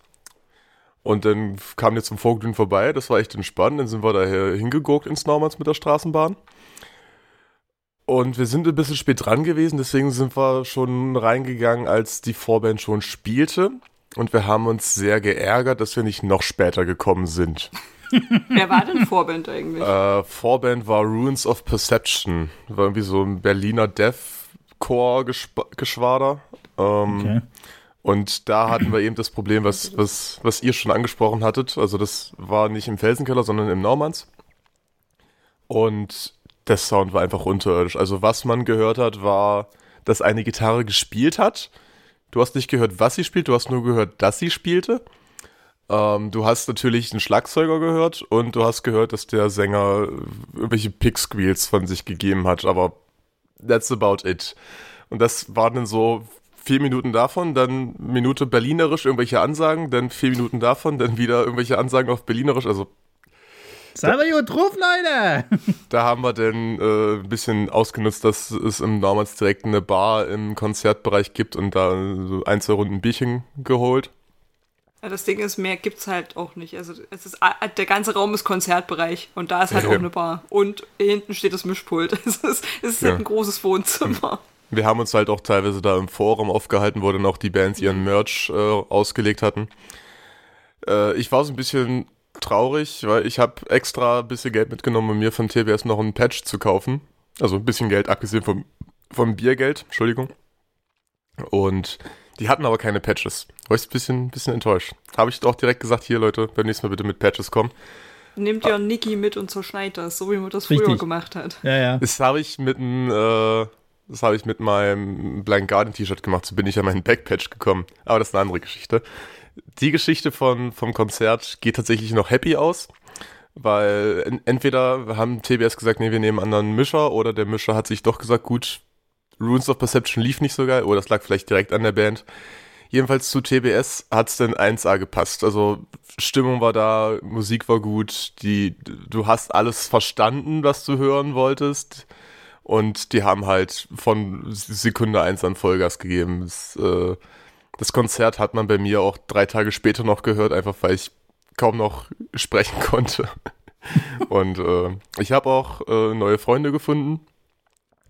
Und dann kam wir zum Vorglühen vorbei, das war echt entspannt. Dann sind wir daher hingeguckt ins Normands mit der Straßenbahn. Und wir sind ein bisschen spät dran gewesen, deswegen sind wir schon reingegangen, als die Vorband schon spielte. Und wir haben uns sehr geärgert, dass wir nicht noch später gekommen sind. [laughs] Wer war denn Vorband eigentlich? Äh, Vorband war Ruins of Perception. War irgendwie so ein Berliner Deathcore-Geschwader. Ähm, Okay. Und da hatten wir eben das Problem, was, was, was ihr schon angesprochen hattet. Also das war nicht im Felsenkeller, sondern im Normands. Und der Sound war einfach unterirdisch. Also was man gehört hat, war, dass eine Gitarre gespielt hat. Du hast nicht gehört, was sie spielt, du hast nur gehört, dass sie spielte. Ähm, du hast natürlich einen Schlagzeuger gehört und du hast gehört, dass der Sänger irgendwelche Pick-Squeals von sich gegeben hat, aber that's about it. Und das waren dann so vier Minuten davon, dann Minute Berlinerisch, irgendwelche Ansagen, dann vier Minuten davon, dann wieder irgendwelche Ansagen auf Berlinerisch. Also Seid ihr gut drauf, Leute? [laughs] da haben wir dann äh, ein bisschen ausgenutzt, dass es im Normans direkt eine Bar im Konzertbereich gibt und da so ein, zwei Runden Bierchen geholt. Ja, das Ding ist, mehr gibt's halt auch nicht. Also es ist der ganze Raum ist Konzertbereich und da ist halt Ja. auch eine Bar. Und hinten steht das Mischpult. [laughs] Es ist, es ist halt Ja. ein großes Wohnzimmer. Wir haben uns halt auch teilweise da im Forum aufgehalten, wo dann auch die Bands ihren Merch äh, ausgelegt hatten. Äh, ich war so ein bisschen traurig, weil ich habe extra ein bisschen Geld mitgenommen, um mir von TBS noch einen Patch zu kaufen. Also ein bisschen Geld, abgesehen vom, vom Biergeld, Entschuldigung. Und die hatten aber keine Patches. War ich ein bisschen, bisschen enttäuscht. Habe ich doch direkt gesagt, hier Leute, beim nächsten Mal bitte mit Patches kommen. Nehmt ihr Niki mit und zerschneit das, so wie man das früher Richtig. gemacht hat. Ja, ja. Das habe ich mit einem, äh, das habe ich mit meinem Blind Guardian T-Shirt gemacht, so bin ich an meinen Backpatch gekommen. Aber das ist eine andere Geschichte. Die Geschichte von, vom Konzert geht tatsächlich noch happy aus, weil en entweder haben TBS gesagt, nee, wir nehmen einen anderen Mischer, oder der Mischer hat sich doch gesagt, gut, Runes of Perception lief nicht so geil, oder das lag vielleicht direkt an der Band. Jedenfalls zu TBS hat's dann 1A gepasst. Also Stimmung war da, Musik war gut, die, du hast alles verstanden, was du hören wolltest. Und die haben halt von Sekunde eins an Vollgas gegeben. Das, äh, das Konzert hat man bei mir auch drei Tage später noch gehört, einfach weil ich kaum noch [laughs] sprechen konnte. [laughs] Und äh, ich habe auch äh, neue Freunde gefunden.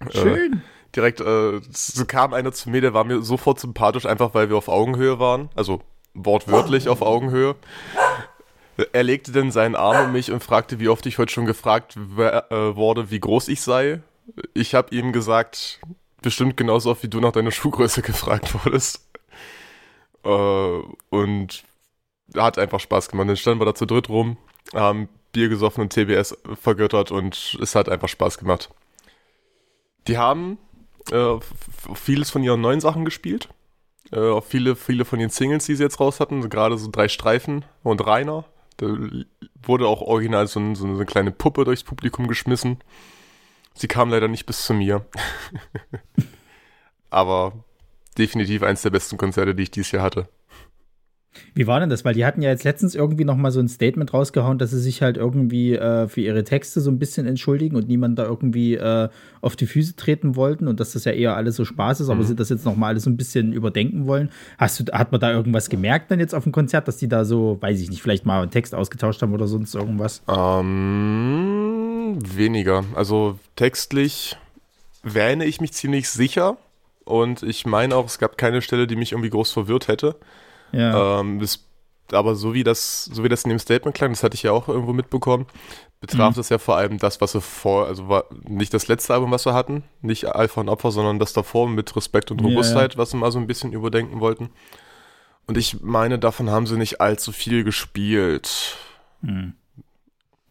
Schön. Direkt, äh, kam einer zu mir, der war mir sofort sympathisch, einfach weil wir auf Augenhöhe waren. Also wortwörtlich auf Augenhöhe. Er legte dann seinen Arm um mich und fragte, wie oft ich heute schon gefragt äh, wurde, wie groß ich sei. Ich habe ihm gesagt, bestimmt genauso oft wie du nach deiner Schuhgröße [laughs] gefragt wurdest. Äh, und hat einfach Spaß gemacht. Dann standen wir da zu dritt rum, haben Bier gesoffen und TBS vergöttert und es hat einfach Spaß gemacht. Die haben äh, vieles von ihren neuen Sachen gespielt. Äh, viele, viele von den Singles, die sie jetzt raus hatten, gerade so drei Streifen und Rainer. Da wurde auch original so, ein, so eine kleine Puppe durchs Publikum geschmissen. Sie kam leider nicht bis zu mir. [laughs] Aber definitiv eins der besten Konzerte, die ich dieses Jahr hatte. Wie war denn das? Weil die hatten ja jetzt letztens irgendwie noch mal so ein Statement rausgehauen, dass sie sich halt irgendwie äh, für ihre Texte so ein bisschen entschuldigen und niemand da irgendwie äh, auf die Füße treten wollten und dass das ja eher alles so Spaß ist, aber sie das jetzt noch mal alles so ein bisschen überdenken wollen. Hast du, hat man da irgendwas gemerkt dann jetzt auf dem Konzert, dass die da so, weiß ich nicht, vielleicht mal einen Text ausgetauscht haben oder sonst irgendwas? Ähm, weniger. Also textlich wähne ich mich ziemlich sicher. Und ich meine auch, es gab keine Stelle, die mich irgendwie groß verwirrt hätte. Ja. Ähm, das, aber so wie das, so wie das in dem Statement klang, das hatte ich ja auch irgendwo mitbekommen, betraf Mhm. das ja vor allem das, was wir vor, also war nicht das letzte Album, was wir hatten, nicht Alpha und Opfer, sondern das davor mit Respekt und. Robustheit, was wir mal so ein bisschen überdenken wollten. Und ich meine, davon haben sie nicht allzu viel gespielt. Hm.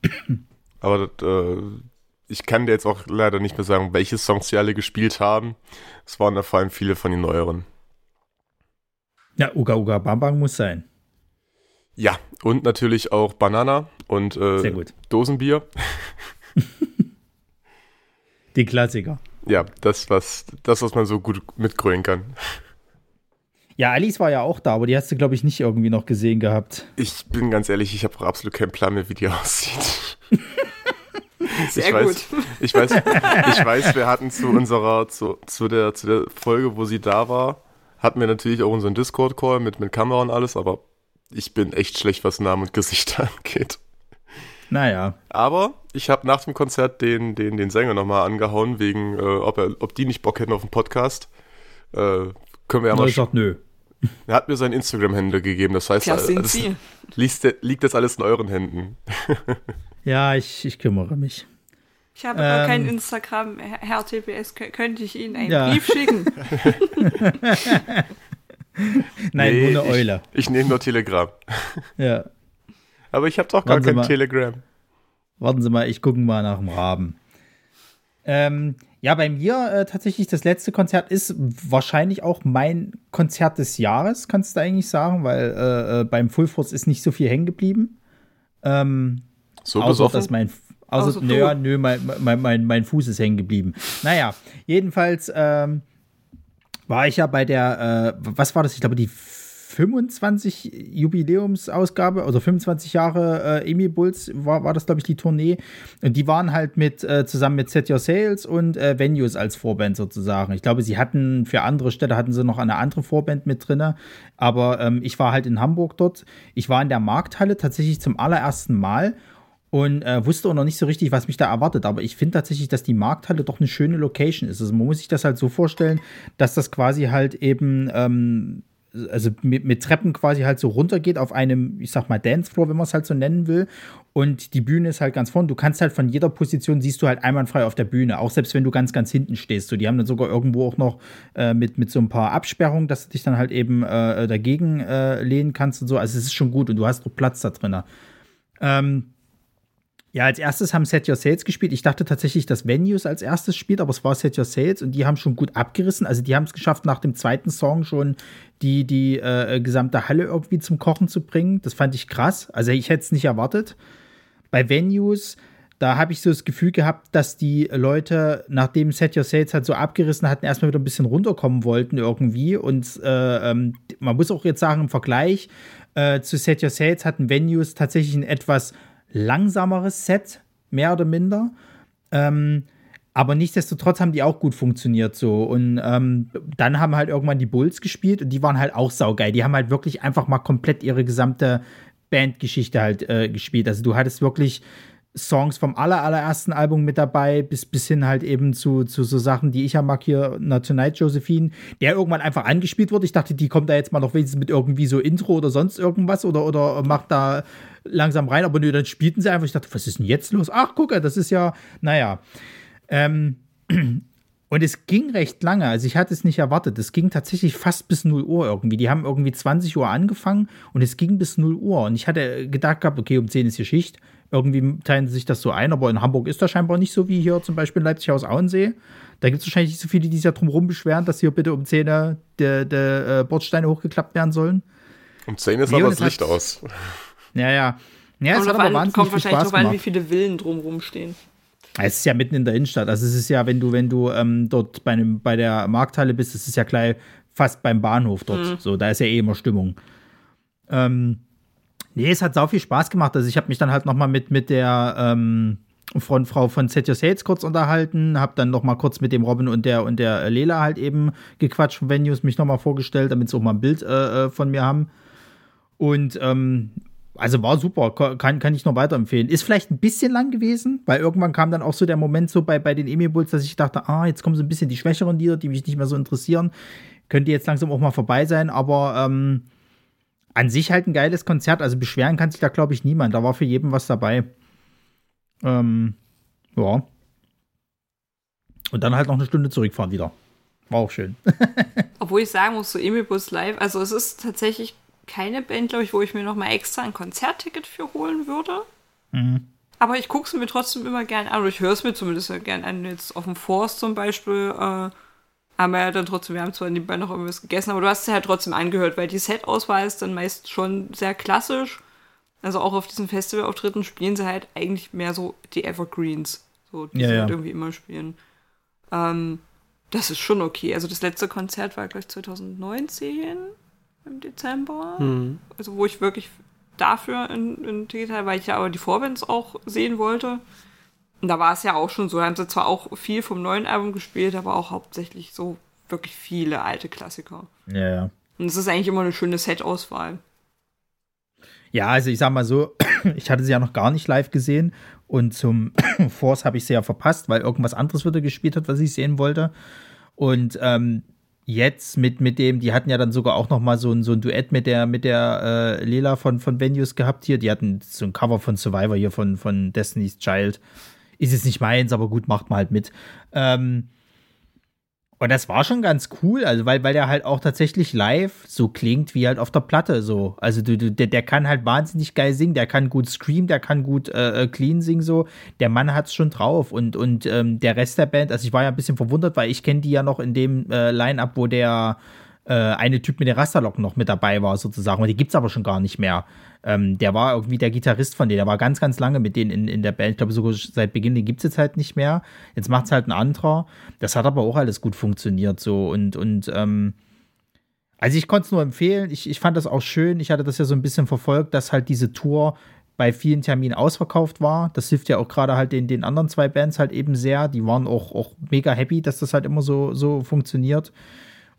[clears throat] Aber das, äh, ich kann dir jetzt auch leider nicht mehr sagen, welche Songs sie alle gespielt haben. Es waren da vor allem viele von den neueren. Ja, Uga Uga Bam Bam muss sein. Ja, und natürlich auch Banana und Sehr äh, gut. Dosenbier. [laughs] Die Klassiker. Ja, das was, das, was man so gut mitgrölen kann. Ja, Alice war ja auch da, aber die hast du, glaube ich, nicht irgendwie noch gesehen gehabt. Ich bin ganz ehrlich, ich habe absolut keinen Plan mehr, wie die [laughs] aussieht. [laughs] Sehr ich weiß, gut. Ich weiß, ich weiß, wir hatten zu unserer, zu, zu, der, zu der Folge, wo sie da war, hatten wir natürlich auch unseren Discord-Call mit, mit Kamera und alles, aber ich bin echt schlecht, was Namen und Gesichter [laughs] angeht. Naja. Aber ich habe nach dem Konzert den, den, den Sänger nochmal angehauen, wegen, äh, ob, er, ob die nicht Bock hätten auf einen Podcast. Äh, können wir ja mal ich sag, nö. Er hat mir sein Instagram-Händler gegeben, das heißt, Das liegt, liegt das alles in euren Händen. [laughs] Ja, ich, ich kümmere mich. Ich habe gar Ähm. kein Instagram, Herr TPS, kö- könnte ich Ihnen einen Ja. Brief schicken? [laughs] Nein, Nee, nur eine ich- Eule. Ich nehme nur Telegram. Ja. Aber ich habe doch gar kein mal. Telegram. Warten Sie mal, ich gucke mal nach dem Raben. Ähm, ja, bei mir äh, tatsächlich das letzte Konzert ist wahrscheinlich auch mein Konzert des Jahres, kannst du eigentlich sagen, weil äh, äh, beim Full Force ist nicht so viel hängen geblieben. Ähm, So außer besoffen? dass mein außer, Außer du. nö, nö, mein, mein, mein, mein Fuß ist hängen geblieben. Naja, jedenfalls ähm, war ich ja bei der, äh, was war das? Ich glaube, die 25 Jubiläumsausgabe, also 25 Jahre äh, Emi Bulls war, war das, glaube ich, die Tournee. Und die waren halt mit, äh, zusammen mit Set Your Sales und äh, Venues als Vorband sozusagen. Ich glaube, sie hatten für andere Städte hatten sie noch eine andere Vorband mit drinne. Aber ähm, ich war halt in Hamburg dort. Ich war in der Markthalle tatsächlich zum allerersten Mal und äh, wusste auch noch nicht so richtig, was mich da erwartet. Aber ich finde tatsächlich, dass die Markthalle doch eine schöne Location ist. Also man muss sich das halt so vorstellen, dass das quasi halt eben, ähm, also mit, mit Treppen quasi halt so runtergeht auf einem, ich sag mal, Dancefloor, wenn man es halt so nennen will. Und die Bühne ist halt ganz vorn. Du kannst halt von jeder Position siehst du halt einwandfrei auf der Bühne, auch selbst wenn du ganz, ganz hinten stehst. So, die haben dann sogar irgendwo auch noch äh, mit, mit so ein paar Absperrungen, dass du dich dann halt eben äh, dagegen äh, lehnen kannst und so. Also es ist schon gut und du hast auch Platz da drin. Ähm, ja, als erstes haben Set Your Sales gespielt. Ich dachte tatsächlich, dass Venues als erstes spielt, aber es war Set Your Sales und die haben schon gut abgerissen. Also die haben es geschafft, nach dem zweiten Song schon die, die äh, gesamte Halle irgendwie zum Kochen zu bringen. Das fand ich krass. Also ich hätte es nicht erwartet. Bei Venues, da habe ich so das Gefühl gehabt, dass die Leute, nachdem Set Your Sales halt so abgerissen hatten, erstmal wieder ein bisschen runterkommen wollten irgendwie. Und äh, ähm, man muss auch jetzt sagen, im Vergleich äh, zu Set Your Sales hatten Venues tatsächlich ein etwas langsameres Set, mehr oder minder. Ähm, aber nichtsdestotrotz haben die auch gut funktioniert so. Und ähm, dann haben halt irgendwann die Bulls gespielt und die waren halt auch saugeil. Die haben halt wirklich einfach mal komplett ihre gesamte Bandgeschichte halt äh, gespielt. Also du hattest wirklich Songs vom aller, allerersten Album mit dabei, bis, bis hin halt eben zu, zu so Sachen, die ich ja mag hier, Na Tonight Josephine, der irgendwann einfach angespielt wurde. Ich dachte, die kommt da jetzt mal noch wenigstens mit irgendwie so Intro oder sonst irgendwas oder, oder macht da langsam rein, aber nö, dann spielten sie einfach. Ich dachte, was ist denn jetzt los? Ach, gucke, das ist ja, naja. Ähm, [clears throat] und es ging recht lange, also ich hatte es nicht erwartet. Es ging tatsächlich fast bis 0 Uhr irgendwie. Die haben irgendwie 20 Uhr angefangen und es ging bis 0 Uhr. Und ich hatte gedacht gehabt, okay, um 10 ist hier Schicht. Irgendwie teilen sie sich das so ein, aber in Hamburg ist das scheinbar nicht so wie hier zum Beispiel in Leipzig aus Auensee. Da gibt es wahrscheinlich nicht so viele, die sich ja drum beschweren, dass hier bitte um 10 Uhr der, der äh, Bordsteine hochgeklappt werden sollen. Um 10 ist Nee, aber das Licht hat- aus. Ja, ja. Ja, es Kommt, hat drauf aber an, wahnsinnig kommt viel wahrscheinlich Spaß darauf an, wie viele Villen drumrum stehen. Es ist ja mitten in der Innenstadt. Also es ist ja, wenn du, wenn du ähm, dort bei, einem, bei der Markthalle bist, es ist ja gleich fast beim Bahnhof dort. So, da ist ja eh immer Stimmung. Ähm, nee, es hat sau viel Spaß gemacht. Also ich habe mich dann halt noch mal mit, mit der ähm, Frontfrau von Set Your Sales kurz unterhalten, habe dann noch mal kurz mit dem Robin und der und der Lela halt eben gequatscht von Venues, mich noch mal vorgestellt, damit sie auch mal ein Bild äh, äh, von mir haben. Und ähm, Also war super, kann, kann ich noch weiterempfehlen. Ist vielleicht ein bisschen lang gewesen, weil irgendwann kam dann auch so der Moment so bei, bei den Emi-Bulls, dass ich dachte, ah, jetzt kommen so ein bisschen die schwächeren Lieder, die mich nicht mehr so interessieren. Könnte jetzt langsam auch mal vorbei sein, aber ähm, an sich halt ein geiles Konzert. Also beschweren kann sich da, glaube ich, niemand. Da war für jeden was dabei. Ähm, ja. Und dann halt noch eine Stunde zurückfahren wieder. War auch schön. [laughs] Obwohl ich sagen muss, so Emilbus Live, also es ist tatsächlich keine Band, glaube ich, wo ich mir nochmal extra ein Konzertticket für holen würde. Mhm. Aber ich gucke es mir trotzdem immer gern an, oder ich höre es mir zumindest ja gern an. Jetzt auf dem Forst zum Beispiel äh, haben wir ja dann trotzdem, wir haben zwar nebenbei noch irgendwas gegessen, aber du hast es ja trotzdem angehört, weil die Set-Auswahl ist dann meist schon sehr klassisch. Also auch auf diesen Festivalauftritten spielen sie halt eigentlich mehr so die Evergreens, so die ja, sie ja. halt irgendwie immer spielen. Ähm, das ist schon okay. Also das letzte Konzert war gleich 2019 im Dezember. Hm. Also wo ich wirklich dafür in, in Ticket hatte, weil ich ja aber die Vorbands auch sehen wollte. Und da war es ja auch schon so. Da haben sie zwar auch viel vom neuen Album gespielt, aber auch hauptsächlich so wirklich viele alte Klassiker. Ja, ja. Und es ist eigentlich immer eine schöne Set-Auswahl. Ja, also ich sag mal so, [clears throat] ich hatte sie ja noch gar nicht live gesehen und zum [clears throat] Force habe ich sie ja verpasst, weil irgendwas anderes wieder gespielt hat, was ich sehen wollte. Und ähm, jetzt mit, mit dem, die hatten ja dann sogar auch noch mal so ein, so ein Duett mit der, mit der äh, Lela von, von Venues gehabt hier. Die hatten so ein Cover von Survivor hier von, von Destiny's Child. Ist jetzt nicht meins, aber gut, macht mal halt mit. Ähm, und das war schon ganz cool, also weil, weil der halt auch tatsächlich live so klingt wie halt auf der Platte so. Also du, du, der, der kann halt wahnsinnig geil singen, der kann gut screamen, der kann gut äh, clean singen so. Der Mann hat's schon drauf und, und ähm, der Rest der Band, also ich war ja ein bisschen verwundert, weil ich kenne die ja noch in dem äh, Line-Up, wo der äh, eine Typ mit den Rasterlocken noch mit dabei war sozusagen. Und die gibt's aber schon gar nicht mehr. Ähm, der war irgendwie der Gitarrist von denen. Der war ganz, ganz lange mit denen in, in der Band. Ich glaube, sogar seit Beginn, den gibt es jetzt halt nicht mehr. Jetzt macht es halt ein anderer. Das hat aber auch alles gut funktioniert so. Und, und ähm, also ich konnte es nur empfehlen. Ich, ich fand das auch schön. Ich hatte das ja so ein bisschen verfolgt, dass halt diese Tour bei vielen Terminen ausverkauft war. Das hilft ja auch gerade halt den, den anderen zwei Bands halt eben sehr. Die waren auch, auch mega happy, dass das halt immer so, so funktioniert.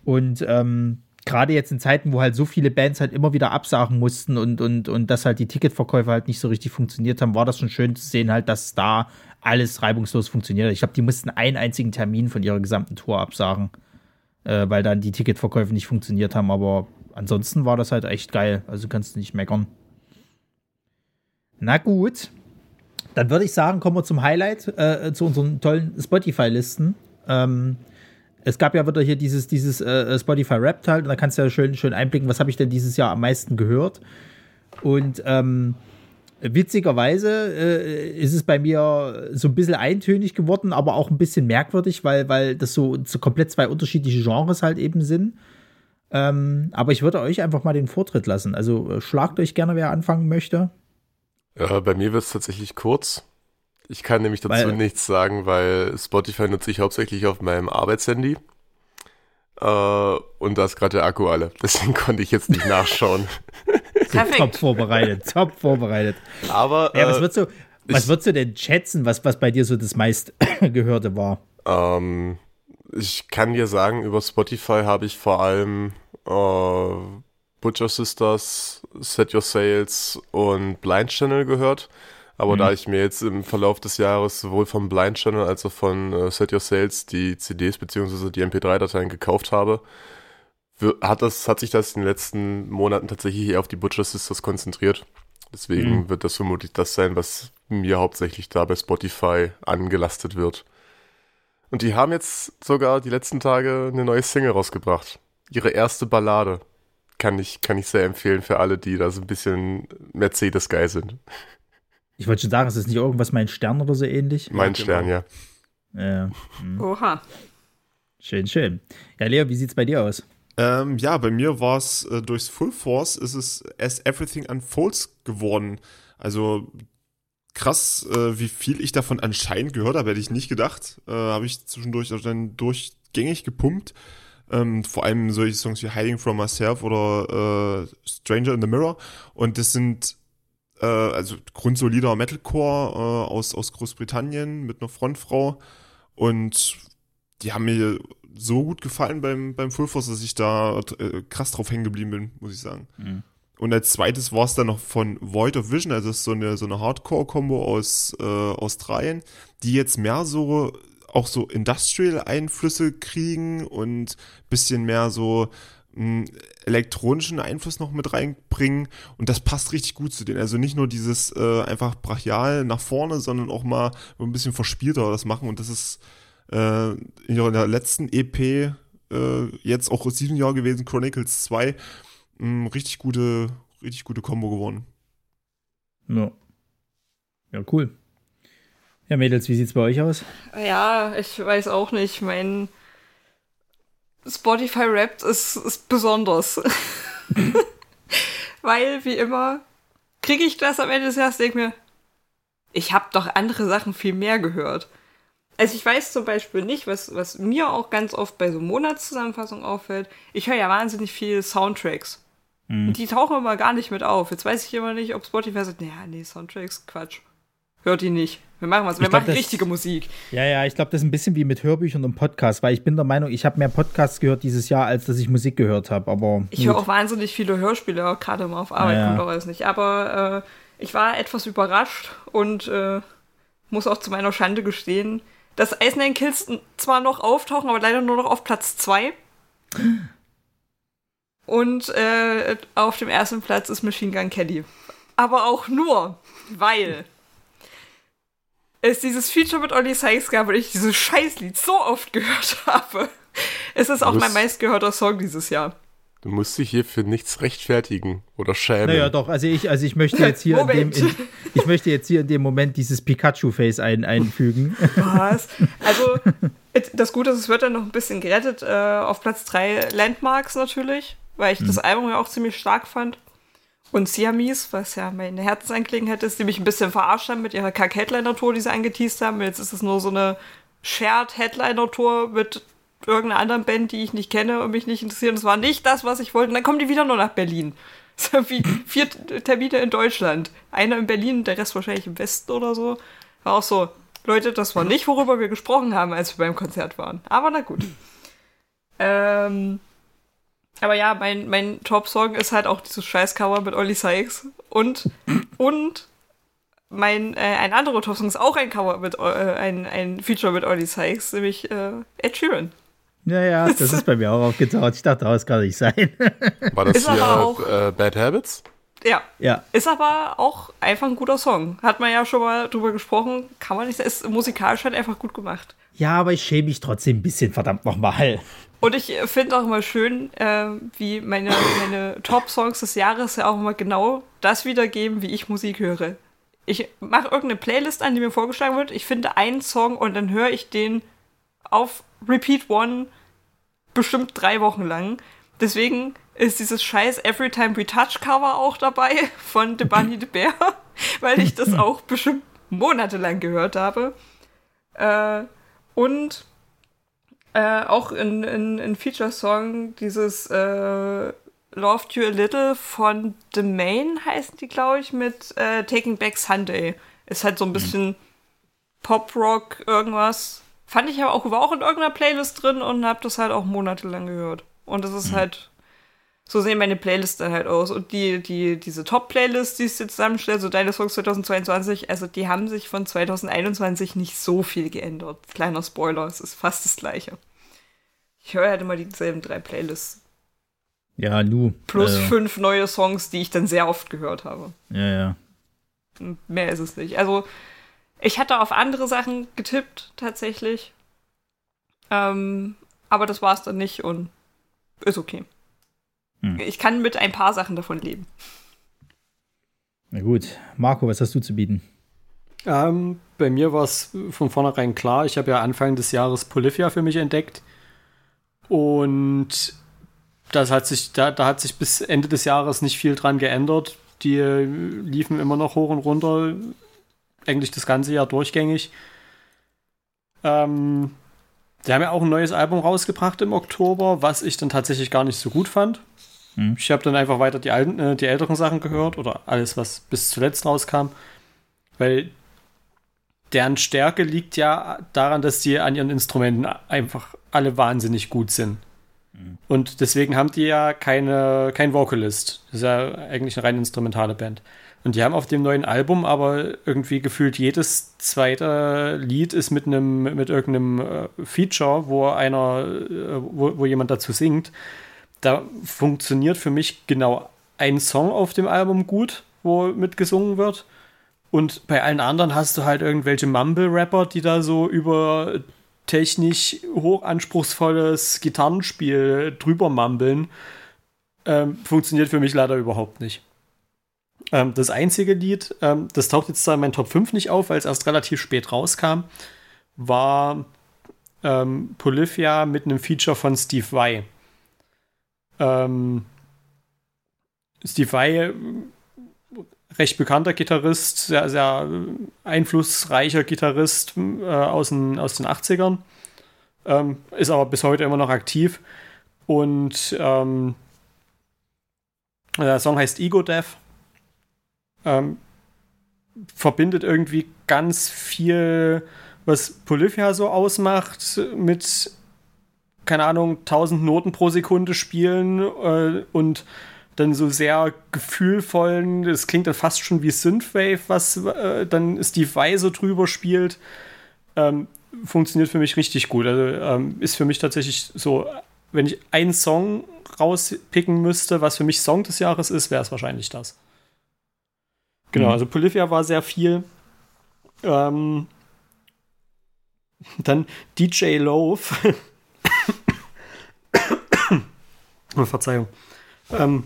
Und ähm, gerade jetzt in Zeiten, wo halt so viele Bands halt immer wieder absagen mussten und, und, und dass halt die Ticketverkäufe halt nicht so richtig funktioniert haben, war das schon schön zu sehen, halt, dass da alles reibungslos funktioniert. Ich glaube, die mussten einen einzigen Termin von ihrer gesamten Tour absagen, äh, weil dann die Ticketverkäufe nicht funktioniert haben. Aber ansonsten war das halt echt geil. Also kannst du nicht meckern. Na gut. Dann würde ich sagen, kommen wir zum Highlight, äh, zu unseren tollen Spotify-Listen. Ähm, es gab ja wieder hier dieses, dieses äh, Spotify Rap halt und da kannst du ja schön, schön einblicken, was habe ich denn dieses Jahr am meisten gehört. Und ähm, witzigerweise äh, ist es bei mir so ein bisschen eintönig geworden, aber auch ein bisschen merkwürdig, weil, weil das so, so komplett zwei unterschiedliche Genres halt eben sind. Ähm, aber ich würde euch einfach mal den Vortritt lassen. Also äh, schlagt euch gerne, wer anfangen möchte. Ja, bei mir wird es tatsächlich kurz. Ich kann nämlich dazu weil, nichts sagen, weil Spotify nutze ich hauptsächlich auf meinem Arbeitshandy. Äh, und da ist gerade der Akku alle. [laughs] Deswegen konnte ich jetzt nicht nachschauen. [laughs] so top vorbereitet, top vorbereitet. Aber. Ja, was würdest du, was würdest du denn schätzen, was, was bei dir so das meist [coughs] gehörte war? Ähm, ich kann dir sagen, über Spotify habe ich vor allem äh, Butcher Sisters, Set Your Sales und Blind Channel gehört. Aber mhm. da ich mir jetzt im Verlauf des Jahres sowohl vom Blind Channel als auch von äh, Set Your Sales die CDs bzw. die MP3-Dateien gekauft habe, hat, das, hat sich das in den letzten Monaten tatsächlich eher auf die Butcher Sisters konzentriert. Deswegen mhm. wird das vermutlich das sein, was mir hauptsächlich da bei Spotify angelastet wird. Und die haben jetzt sogar die letzten Tage eine neue Single rausgebracht. Ihre erste Ballade. Kann ich, kann ich sehr empfehlen für alle, die da so ein bisschen Mercedes-geil sind. Ich wollte schon sagen, ist das nicht irgendwas mein Stern oder so ähnlich? Mein ja, Stern, ja. ja. Hm. Oha. Schön, schön. Ja, Leo, wie sieht's bei dir aus? Ähm, ja, bei mir war es äh, durchs Full Force ist es As Everything Unfolds geworden. Also krass, äh, wie viel ich davon anscheinend gehört habe, hätte ich nicht gedacht. Äh, habe ich zwischendurch dann durchgängig gepumpt. Ähm, vor allem solche Songs wie Hiding from Myself oder äh, Stranger in the Mirror. Und das sind äh, also grundsolider Metalcore äh, aus, aus Großbritannien mit einer Frontfrau. Und die haben mir so gut gefallen beim, beim Full Force, dass ich da äh, krass drauf hängen geblieben bin, muss ich sagen. Mhm. Und als zweites war es dann noch von Void of Vision, also das ist so eine, so eine Hardcore-Kombo aus äh, Australien, die jetzt mehr so auch so Industrial-Einflüsse kriegen und bisschen mehr so elektronischen Einfluss noch mit reinbringen und das passt richtig gut zu denen. Also nicht nur dieses äh, einfach brachial nach vorne, sondern auch mal ein bisschen verspielter das machen und das ist äh, in der letzten EP äh, jetzt auch aus diesem Jahr gewesen, Chronicles 2, mh, richtig gute, richtig gute Kombo geworden. Ja. Ja, cool. Ja, Mädels, wie sieht's bei euch aus? Ja, ich weiß auch nicht. Mein Spotify Wrapped ist, ist besonders. [laughs] Weil, wie immer, kriege ich das am Ende des Jahres, denke mir, ich habe doch andere Sachen viel mehr gehört. Also ich weiß zum Beispiel nicht, was, was mir auch ganz oft bei so Monatszusammenfassungen auffällt. Ich höre ja wahnsinnig viel Soundtracks. Mhm. Die tauchen immer gar nicht mit auf. Jetzt weiß ich immer nicht, ob Spotify sagt, naja, nee, Soundtracks, Quatsch. Hört die nicht. Wir machen was. Wir glaub, machen das, richtige Musik. Ja, ja, ich glaube, das ist ein bisschen wie mit Hörbüchern und Podcasts, weil ich bin der Meinung, ich habe mehr Podcasts gehört dieses Jahr, als dass ich Musik gehört habe. Aber ich höre auch wahnsinnig viele Hörspiele, gerade mal auf Arbeit, ja, ja. kommt auch alles nicht. Aber äh, ich war etwas überrascht und äh, muss auch zu meiner Schande gestehen, dass Iceland Kills zwar noch auftauchen, aber leider nur noch auf Platz 2. Und äh, auf dem ersten Platz ist Machine Gun Kelly. Aber auch nur, weil es dieses Feature mit Olli Sykes gab und ich dieses Scheißlied so oft gehört [laughs] habe. Es ist auch mein meistgehörter Song dieses Jahr. Du musst dich hier für nichts rechtfertigen oder schämen. Naja, doch, also ich, also ich möchte jetzt hier in dem, in, ich möchte jetzt hier in dem Moment dieses Pikachu-Face ein, einfügen. Was? [laughs] Also, das Gute ist, es wird dann noch ein bisschen gerettet. Äh, auf Platz 3 Landmarks natürlich, weil ich hm. das Album ja auch ziemlich stark fand. Und Siamis, was ja meine Herzensangelegenheit ist, die mich ein bisschen verarscht haben mit ihrer Kack-Headliner-Tour, die sie angeteased haben. Jetzt ist es nur so eine Shared-Headliner-Tour mit irgendeiner anderen Band, die ich nicht kenne und mich nicht interessiert. Das war nicht das, was ich wollte. Und dann kommen die wieder nur nach Berlin. [laughs] So wie vier Termine in Deutschland. Einer in Berlin, der Rest wahrscheinlich im Westen oder so. War auch so, Leute, das war nicht, worüber wir gesprochen haben, als wir beim Konzert waren. Aber na gut. Ähm, aber ja, mein, mein Top-Song ist halt auch dieses Scheiß-Cover mit Ollie Sykes. Und, und mein, äh, ein anderer Top-Song ist auch ein Cover mit, äh, ein, ein Feature mit Ollie Sykes, nämlich äh, Ed Sheeran. Ja, ja, das ist bei mir auch aufgetaucht. Ich dachte, das kann nicht sein. [laughs] War das ist hier auch, äh, Bad Habits? Ja. ja. Ist aber auch einfach ein guter Song. Hat man ja schon mal drüber gesprochen. Kann man nicht sagen. Ist musikalisch halt einfach gut gemacht. Ja, aber ich schäme mich trotzdem ein bisschen, verdammt nochmal. Und ich finde auch immer schön, äh, wie meine, meine Top-Songs des Jahres ja auch immer genau das wiedergeben, wie ich Musik höre. Ich mache irgendeine Playlist an, die mir vorgeschlagen wird. Ich finde einen Song und dann höre ich den auf Repeat One bestimmt drei Wochen lang. Deswegen ist dieses scheiß Every Time We Touch Cover auch dabei von The Bunny the Bear, [laughs] weil ich das [laughs] auch bestimmt monatelang gehört habe. Äh, und äh, auch in, in, in Feature-Song dieses äh, Loved You a Little von The Main heißen die, glaube ich, mit äh, Taking Back Sunday. Ist halt so ein mhm. bisschen mhm. Pop-Rock, irgendwas. Fand ich aber auch, war auch in irgendeiner Playlist drin und hab das halt auch monatelang gehört. Und das ist mhm. halt, so sehen meine Playlists dann halt aus. Und die, die, diese Top-Playlist, die ich jetzt zusammenstelle, so Deine Songs 2022, also die haben sich von 2021 nicht so viel geändert. Kleiner Spoiler, es ist fast das gleiche. Ich höre halt immer dieselben drei Playlists. Ja, nu. Plus äh, fünf neue Songs, die ich dann sehr oft gehört habe. Ja, ja. Mehr ist es nicht. Also, ich hatte auf andere Sachen getippt, tatsächlich. Ähm, aber das war es dann nicht und ist okay. Hm. Ich kann mit ein paar Sachen davon leben. Na gut. Marco, was hast du zu bieten? Ähm, bei mir war es von vornherein klar. Ich habe ja Anfang des Jahres Polyphia für mich entdeckt. Und das hat sich, da, da hat sich bis Ende des Jahres nicht viel dran geändert. Die liefen immer noch hoch und runter, eigentlich das ganze Jahr durchgängig. Ähm, die haben ja auch ein neues Album rausgebracht im Oktober, was ich dann tatsächlich gar nicht so gut fand. Mhm. Ich habe dann einfach weiter die, alten, äh, die älteren Sachen gehört oder alles, was bis zuletzt rauskam. Weil deren Stärke liegt ja daran, dass die an ihren Instrumenten einfach alle wahnsinnig gut sind. Und deswegen haben die ja keine, kein Vocalist. Das ist ja eigentlich eine rein instrumentale Band. Und die haben auf dem neuen Album aber irgendwie gefühlt jedes zweite Lied ist mit einem mit irgendeinem äh, Feature, wo einer, äh, wo, wo jemand dazu singt. Da funktioniert für mich genau ein Song auf dem Album gut, wo mitgesungen wird. Und bei allen anderen hast du halt irgendwelche Mumble-Rapper, die da so über technisch hochanspruchsvolles Gitarrenspiel drüber mumbeln. Ähm, funktioniert für mich leider überhaupt nicht. Ähm, das einzige Lied, ähm, das taucht jetzt zwar in meinen Top 5 nicht auf, weil es erst relativ spät rauskam, war ähm, Polyphia mit einem Feature von Steve Vai. Ähm, Steve Vai, recht bekannter Gitarrist, sehr, sehr einflussreicher Gitarrist äh, aus, den, aus den 80ern, ähm, ist aber bis heute immer noch aktiv. Und ähm, der Song heißt Ego Death ähm, verbindet irgendwie ganz viel, was Polyphia so ausmacht, mit, keine Ahnung, 1000 Noten pro Sekunde spielen äh, und dann so sehr gefühlvollen, das klingt dann fast schon wie Synthwave, was äh, dann Steve so drüber spielt. Ähm, funktioniert für mich richtig gut. Also ähm, ist für mich tatsächlich so, wenn ich einen Song rauspicken müsste, was für mich Song des Jahres ist, wäre es wahrscheinlich das. Genau, mhm. also Polyphia war sehr viel. Ähm, dann DJ Loaf. [laughs] [coughs] oh, Verzeihung. Ähm,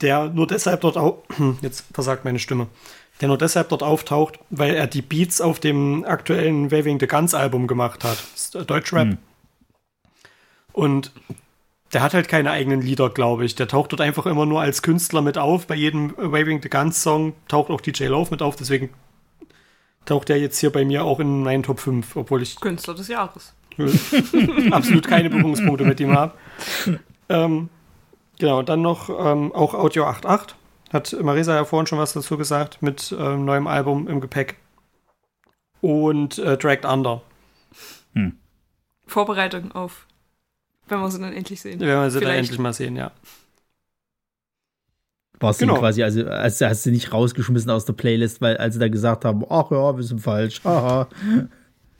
der nur deshalb dort auch. [coughs] Jetzt versagt meine Stimme. Der nur deshalb dort auftaucht, weil er die Beats auf dem aktuellen Waving the Guns Album gemacht hat. Deutschrap. Mhm. Und der hat halt keine eigenen Lieder, glaube ich. Der taucht dort einfach immer nur als Künstler mit auf. Bei jedem Waving the Guns Song taucht auch DJ Love mit auf. Deswegen taucht der jetzt hier bei mir auch in meinen Top 5, obwohl ich. Künstler des Jahres. [laughs] absolut keine Berührungspunkte mit ihm habe. Ähm, genau, dann noch ähm, auch Audio 8.8. Hat Marisa ja vorhin schon was dazu gesagt, mit ähm, neuem Album im Gepäck. Und äh, Dragged Under. Hm. Vorbereitung auf wenn wir sie dann endlich sehen. Wenn wir sie Vielleicht. dann endlich mal sehen, ja. Warst genau. du quasi, also hast, hast du nicht rausgeschmissen aus der Playlist, weil als sie da gesagt haben, ach ja, wir sind falsch, haha.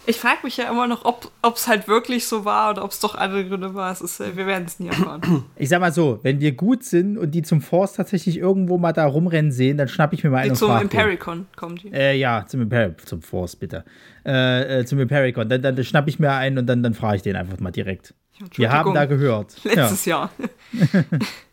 Ich frage mich ja immer noch, ob es halt wirklich so war oder ob es doch andere Gründe war. Es ist, wir werden es nie erfahren. [clears throat] Ich sag mal so, wenn wir gut sind und die zum Force tatsächlich irgendwo mal da rumrennen sehen, dann schnapp ich mir mal einen Zum Impericon kommen die. Äh, ja, zum Impericon, zum Force bitte. Äh, äh, zum Impericon. Dann, dann, dann schnapp ich mir einen und dann, dann frage ich den einfach mal direkt. Wir haben da gehört. Letztes ja. Jahr. [laughs]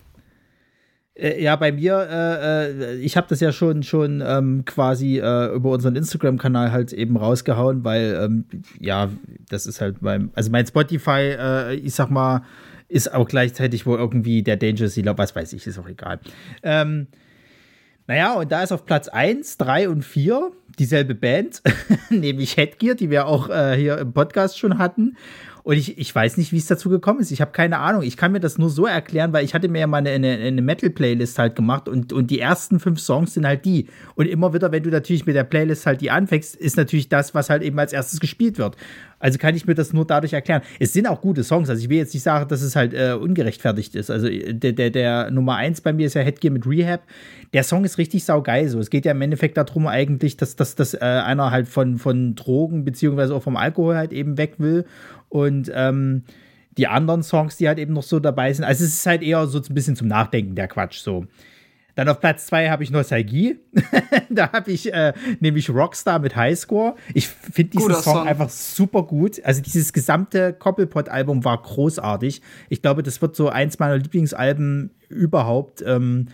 Äh, ja, bei mir, äh, äh, ich habe das ja schon schon ähm, quasi äh, über unseren Instagram-Kanal halt eben rausgehauen, weil ähm, ja, das ist halt beim, also mein Spotify, äh, ich sag mal, ist auch gleichzeitig wohl irgendwie der Dangerous Sealer, was weiß ich, ist auch egal. Ähm, naja, und da ist auf Platz 1, 3 und 4 dieselbe Band, [laughs] nämlich Headgear, die wir auch äh, hier im Podcast schon hatten. Und ich, ich weiß nicht, wie es dazu gekommen ist. Ich habe keine Ahnung. Ich kann mir das nur so erklären, weil ich hatte mir ja mal eine, eine, Metal-Playlist halt gemacht und, und die ersten fünf Songs sind halt die. Und immer wieder, wenn du natürlich mit der Playlist halt die anfängst, ist natürlich das, was halt eben als erstes gespielt wird. Also kann ich mir das nur dadurch erklären. Es sind auch gute Songs. Also ich will jetzt nicht sagen, dass es halt äh, ungerechtfertigt ist. Also der, der, der Nummer eins bei mir ist ja Headgear mit Rehab. Der Song ist richtig saugeil. So, es geht ja im Endeffekt darum eigentlich, dass, dass, dass äh, einer halt von, von Drogen beziehungsweise auch vom Alkohol halt eben weg will und ähm, die anderen Songs, die halt eben noch so dabei sind. Also es ist halt eher so ein bisschen zum Nachdenken, der Quatsch so. Dann auf Platz zwei habe ich Nostalgie. [laughs] da habe ich äh, nämlich Rockstar mit Highscore. Ich finde diesen Song, Song, einfach super gut. Also dieses gesamte Koppelpot-Album war großartig. Ich glaube, das wird so eins meiner Lieblingsalben überhaupt. Ähm,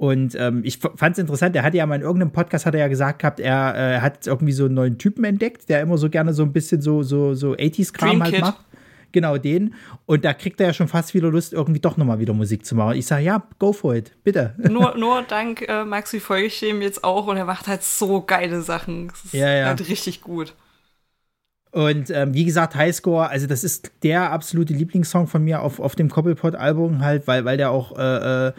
und ähm, ich fand es interessant, er hatte ja mal in irgendeinem Podcast hat er ja gesagt gehabt, er äh, hat irgendwie so einen neuen Typen entdeckt, der immer so gerne so ein bisschen so, so, so 80s-Kram halt macht. Genau den. Und da kriegt er ja schon fast wieder Lust, irgendwie doch nochmal wieder Musik zu machen. Ich sage, ja, go for it, bitte. [laughs] Nur, nur dank äh, Maxi folge ich dem jetzt auch und er macht halt so geile Sachen. Das ist ja, ja. halt richtig gut. Und ähm, wie gesagt, Highscore, also das ist der absolute Lieblingssong von mir auf, auf dem Cobblepot-Album halt, weil, weil der auch äh, äh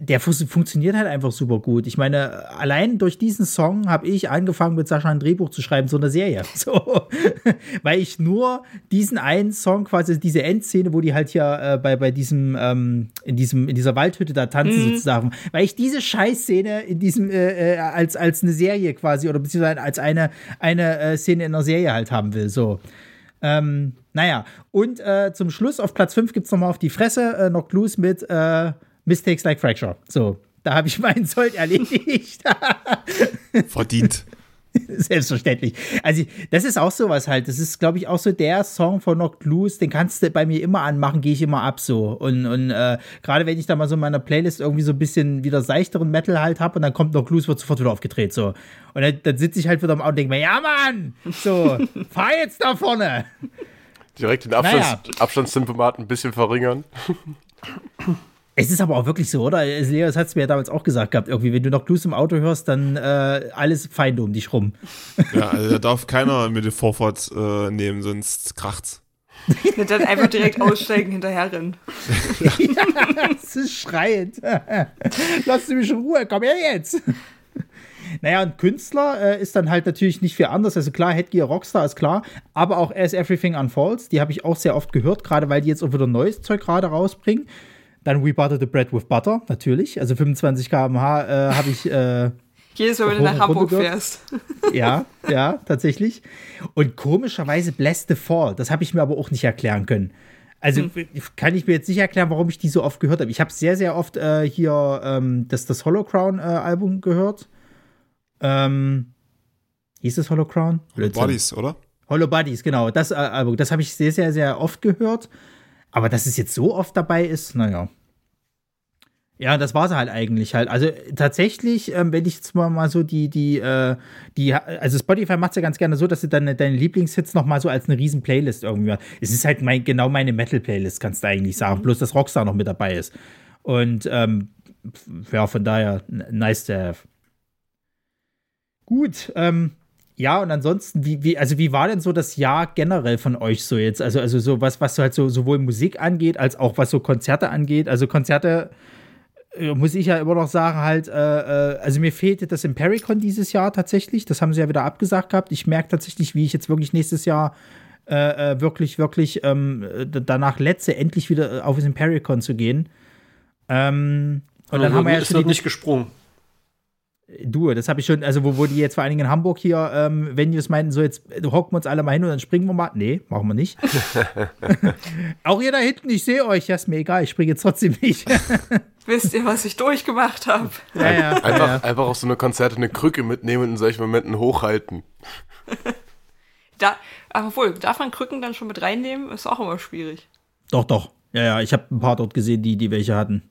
der funktioniert halt einfach super gut. Ich meine, allein durch diesen Song habe ich angefangen, mit Sascha ein Drehbuch zu schreiben, so eine Serie. [laughs] So. Weil ich nur diesen einen Song, quasi diese Endszene, wo die halt hier äh, bei, bei diesem, ähm, in diesem, in dieser Waldhütte da tanzen mhm. sozusagen, weil ich diese Scheißszene in diesem, äh, äh, als, als eine Serie quasi oder beziehungsweise als eine, eine äh, Szene in einer Serie halt haben will. So. Ähm, naja, und äh, zum Schluss auf Platz 5 gibt es nochmal auf die Fresse äh, noch Clues mit äh, Mistakes like Fracture. So, da habe ich meinen Sold erledigt. [laughs] Verdient. Selbstverständlich. Also, das ist auch sowas halt. Das ist, glaube ich, auch so der Song von Knocked Loose, den kannst du bei mir immer anmachen, gehe ich immer ab so. Und, und äh, gerade wenn ich da mal so in meiner Playlist irgendwie so ein bisschen wieder seichteren Metal halt habe und dann kommt Knocked Loose, wird sofort wieder aufgedreht so. Und dann, dann sitze ich halt wieder am Auto und denke mir, ja Mann, so, [laughs] fahr jetzt da vorne. Direkt den Abstands naja. Abstandstempomat ein bisschen verringern. [laughs] Es ist aber auch wirklich so, oder? Leos hat es mir ja damals auch gesagt gehabt, irgendwie, wenn du noch Blues im Auto hörst, dann äh, alles Feinde um dich rum. Ja, also da darf keiner mit der Vorfahrt äh, nehmen, sonst kracht's. [laughs] Ja, dann einfach direkt aussteigen, hinterher rennen. ja, das ist schreiend. Lass mich in Ruhe, komm her jetzt. Naja, und Künstler äh, ist dann halt natürlich nicht viel anders. Also klar, Headgear Rockstar ist klar, aber auch As Everything Unfolds, die habe ich auch sehr oft gehört, gerade weil die jetzt auch wieder neues Zeug gerade rausbringen. Dann We Butter the Bread with Butter, natürlich. Also 25 km/h äh, habe ich. Äh, Jedes Mal, wenn du nach Hamburg fährst. [laughs] ja, ja, tatsächlich. Und komischerweise Bless the Fall, das habe ich mir aber auch nicht erklären können. Also hm. kann ich mir jetzt nicht erklären, warum ich die so oft gehört habe. Ich habe sehr, sehr oft äh, hier ähm, das, das Hollow Crown äh, Album gehört. Ähm, hieß es Hollow Crown? Hollow Bodies, oder? Hollow Bodies, genau. Das äh, Album, das habe ich sehr, sehr, sehr oft gehört. Aber dass es jetzt so oft dabei ist, naja. Ja, das war es halt eigentlich halt. Also tatsächlich, ähm, wenn ich jetzt mal, so die, die, äh, die, also Spotify macht es ja ganz gerne so, dass du dann deine Lieblingshits noch mal so als eine riesen Playlist irgendwie. Es ist halt mein, genau meine Metal-Playlist, kannst du eigentlich sagen. Mhm. Bloß, dass Rockstar noch mit dabei ist. Und ähm, ja, von daher, nice to have. Gut, ähm, ja, und ansonsten, wie, wie, also wie war denn so das Jahr generell von euch so jetzt? Also, also so was, was halt so sowohl Musik angeht, als auch was so Konzerte angeht. Also Konzerte äh, muss ich ja immer noch sagen, halt, äh, äh, also mir fehlte das Impericon dieses Jahr tatsächlich. Das haben sie ja wieder abgesagt gehabt. Ich merke tatsächlich, wie ich jetzt wirklich nächstes Jahr äh, äh wirklich, wirklich ähm, danach letze, endlich wieder auf das Impericon zu gehen. Ähm, und dann haben wir ja schon. nicht gesprungen. Du, das habe ich schon, also wo, wo die jetzt vor allen Dingen in Hamburg hier, ähm, wenn die das meinten, so jetzt hocken wir uns alle mal hin und dann springen wir mal. Nee, machen wir nicht. [laughs] Auch ihr da hinten, ich sehe euch, ja, ist mir egal, ich springe jetzt trotzdem nicht. [laughs] Wisst ihr, was ich durchgemacht habe? Ja, ja, einfach, ja. einfach auf so eine Konzerte eine Krücke mitnehmen und in solchen Momenten hochhalten. da, obwohl, darf man Krücken dann schon mit reinnehmen? Ist auch immer schwierig. Doch, doch. Ja, ja, ich habe ein paar dort gesehen, die, die welche hatten.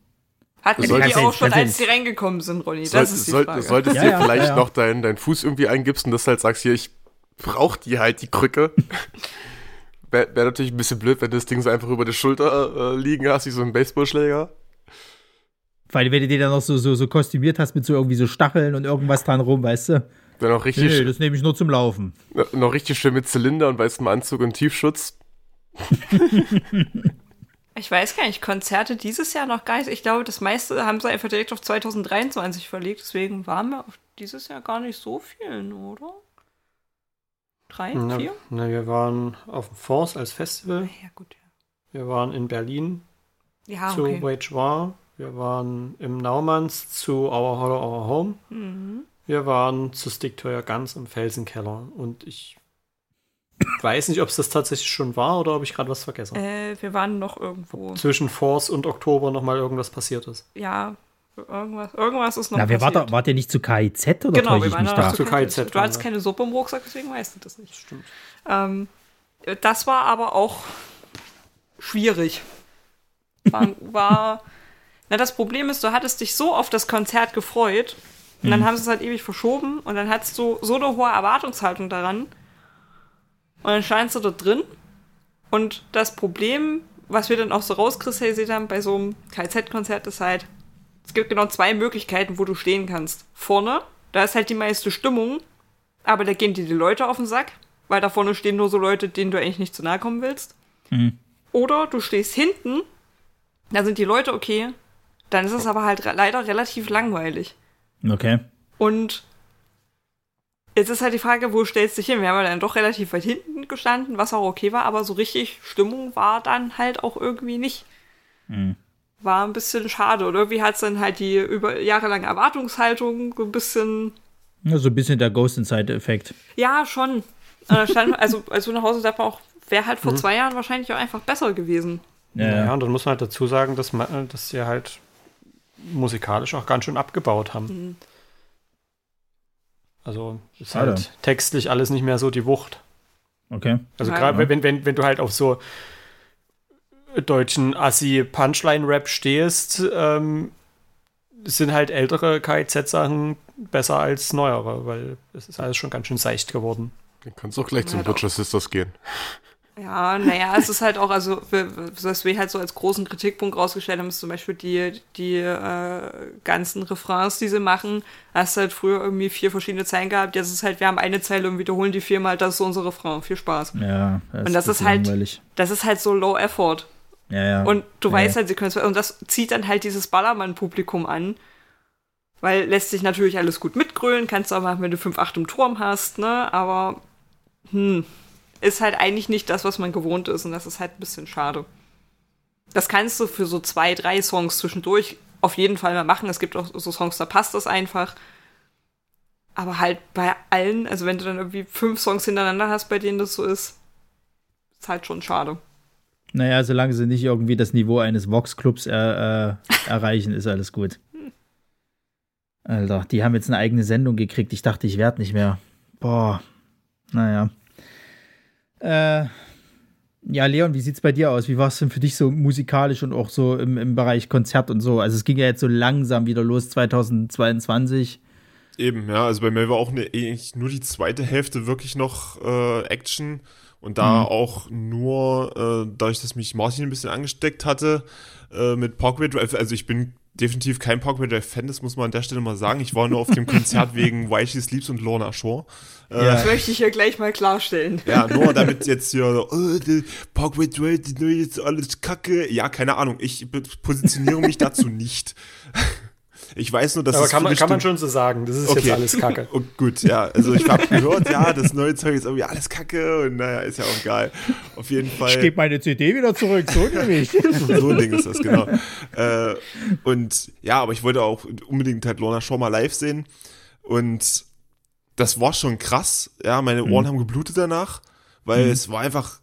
Hatten die die auch schon, als sie reingekommen sind, Ronny? Das soll, ist die soll, Frage. Solltest ja, dir ja, vielleicht ja, noch deinen dein Fuß irgendwie eingibst und das halt sagst, hier, ich brauch die halt, die Krücke. [laughs] Wäre wär natürlich ein bisschen blöd, wenn du das Ding so einfach über der Schulter äh, liegen hast, wie so ein Baseballschläger. Weil wenn du den dann noch so, so, so kostümiert hast mit so irgendwie so Stacheln und irgendwas dran rum, weißt du? Dann auch richtig. Nee, das nehme ich nur zum Laufen. Noch richtig schön mit Zylinder und weißem Anzug und Tiefschutz. [laughs] Ich weiß gar nicht, Konzerte dieses Jahr noch gar nicht. Ich glaube, das meiste haben sie einfach direkt auf 2023 verlegt. Deswegen waren wir auf dieses Jahr gar nicht so vielen, oder? Drei, na, vier? Na, wir waren auf dem Force als Festival. Ja, gut, ja. Wir waren in Berlin ja, zu okay. Wage War. Wir waren im Naumanns zu Our Hollow Our Home. Mhm. Wir waren zu Stick to Your Guns im Felsenkeller. Und ich weiß nicht, ob es das tatsächlich schon war oder ob ich gerade was vergessen habe. Äh, wir waren noch irgendwo. Zwischen Force und Oktober nochmal irgendwas passiert ist. Ja, irgendwas, irgendwas ist noch Na, wer War da, wart ihr nicht zu KIZ oder Genau, wir waren noch da? zu KIZ. Du hattest keine Suppe im Rucksack, deswegen weißt du das nicht. Stimmt. Ähm, das war aber auch schwierig. War, war na, das Problem ist, du hattest dich so auf das Konzert gefreut und dann mhm. haben sie es halt ewig verschoben und dann hattest du so eine hohe Erwartungshaltung daran, und dann scheinst du dort drin. Und das Problem, was wir dann auch so rauskristallisiert haben bei so einem KZ-Konzert, ist halt, es gibt genau zwei Möglichkeiten, wo du stehen kannst. Vorne, da ist halt die meiste Stimmung, aber da gehen dir die Leute auf den Sack, weil da vorne stehen nur so Leute, denen du eigentlich nicht zu nahe kommen willst. Mhm. Oder du stehst hinten, da sind die Leute okay, dann ist es aber halt leider relativ langweilig. Okay. Und jetzt ist halt die Frage, wo stellst du dich hin? Wir haben ja dann doch relativ weit hinten gestanden, was auch okay war, aber so richtig Stimmung war dann halt auch irgendwie nicht. Mhm. War ein bisschen schade. Und irgendwie hat es dann halt die über jahrelange Erwartungshaltung so ein bisschen Ja, so ein bisschen der Ghost Inside-Effekt. Ja, schon. Stand, [laughs] also, als du nach Hause dachte man auch, wäre halt vor zwei Jahren wahrscheinlich auch einfach besser gewesen. Ja, Ja, ja. und dann muss man halt dazu sagen, dass, man, dass sie halt musikalisch auch ganz schön abgebaut haben. Mhm. Also ist Schade. halt textlich alles nicht mehr so die Wucht. Okay. Also Ja. gerade wenn, wenn, wenn du halt auf so deutschen Assi-Punchline-Rap stehst, ähm, sind halt ältere KIZ-Sachen besser als neuere, weil es ist alles schon ganz schön seicht geworden. Dann kannst du auch gleich zum Ja, doch. Butcher Sisters gehen. Ja, naja, es ist halt auch, also, was wir halt so als großen Kritikpunkt rausgestellt haben, ist zum Beispiel die, die äh, ganzen Refrains, die sie machen. Hast halt früher irgendwie vier verschiedene Zeilen gehabt, jetzt ist halt, wir haben eine Zeile und wiederholen die viermal, das ist so unser Refrain. Viel Spaß. Ja, das Und das ist bisschen halt- langweilig. Das ist halt so low effort. Ja, ja. Und du ja, weißt halt, sie können es. Und das zieht dann halt dieses Ballermann-Publikum an. Weil lässt sich natürlich alles gut mitgrölen, kannst du auch machen, wenn du 5-8 im Turm hast, ne? Aber hm, ist halt eigentlich nicht das, was man gewohnt ist. Und das ist halt ein bisschen schade. Das kannst du für so zwei, drei Songs zwischendurch auf jeden Fall mal machen. Es gibt auch so Songs, da passt das einfach. Aber halt bei allen, also wenn du dann irgendwie fünf Songs hintereinander hast, bei denen das so ist, ist halt schon schade. Naja, solange sie nicht irgendwie das Niveau eines Vox-Clubs äh, äh, [laughs] erreichen, ist alles gut. Alter, die haben jetzt eine eigene Sendung gekriegt. Ich dachte, ich werde nicht mehr. Boah. Naja. Äh, ja, Leon, wie sieht's bei dir aus? Wie war es denn für dich so musikalisch und auch so im, im Bereich Konzert und so? Also es ging ja jetzt so langsam wieder los, 2022. Eben, ja, also bei mir war auch eine, eigentlich nur die zweite Hälfte wirklich noch äh, Action und da auch nur, äh, dadurch, dass mich Martin ein bisschen angesteckt hatte äh, mit Parkway Drive, also ich bin definitiv kein Parkway Drive Fan, das muss man an der Stelle mal sagen. Ich war nur auf dem Konzert [laughs] wegen Why She Sleeps und Lorna Shore. Das möchte ich hier gleich mal klarstellen. Ja, nur [laughs] damit jetzt hier, so, oh, die Parkway Drive, die neue jetzt alles kacke. Ja, keine Ahnung, ich positioniere mich dazu nicht. [laughs] Ich weiß nur, dass Aber es kann man, kann man schon so sagen. Das ist Okay. jetzt alles Kacke. [laughs] Oh, gut, ja. Also ich habe [laughs] gehört, ja, das neue Zeug ist irgendwie alles kacke und naja, ist ja auch geil. Auf jeden Fall. Ich gebe meine CD wieder zurück, so [laughs] nämlich. so ein Ding ist das, genau. Äh, und ja, aber ich wollte auch unbedingt halt Lorna Shaw mal live sehen. Und das war schon krass. Ja, meine Ohren haben geblutet danach, weil es war einfach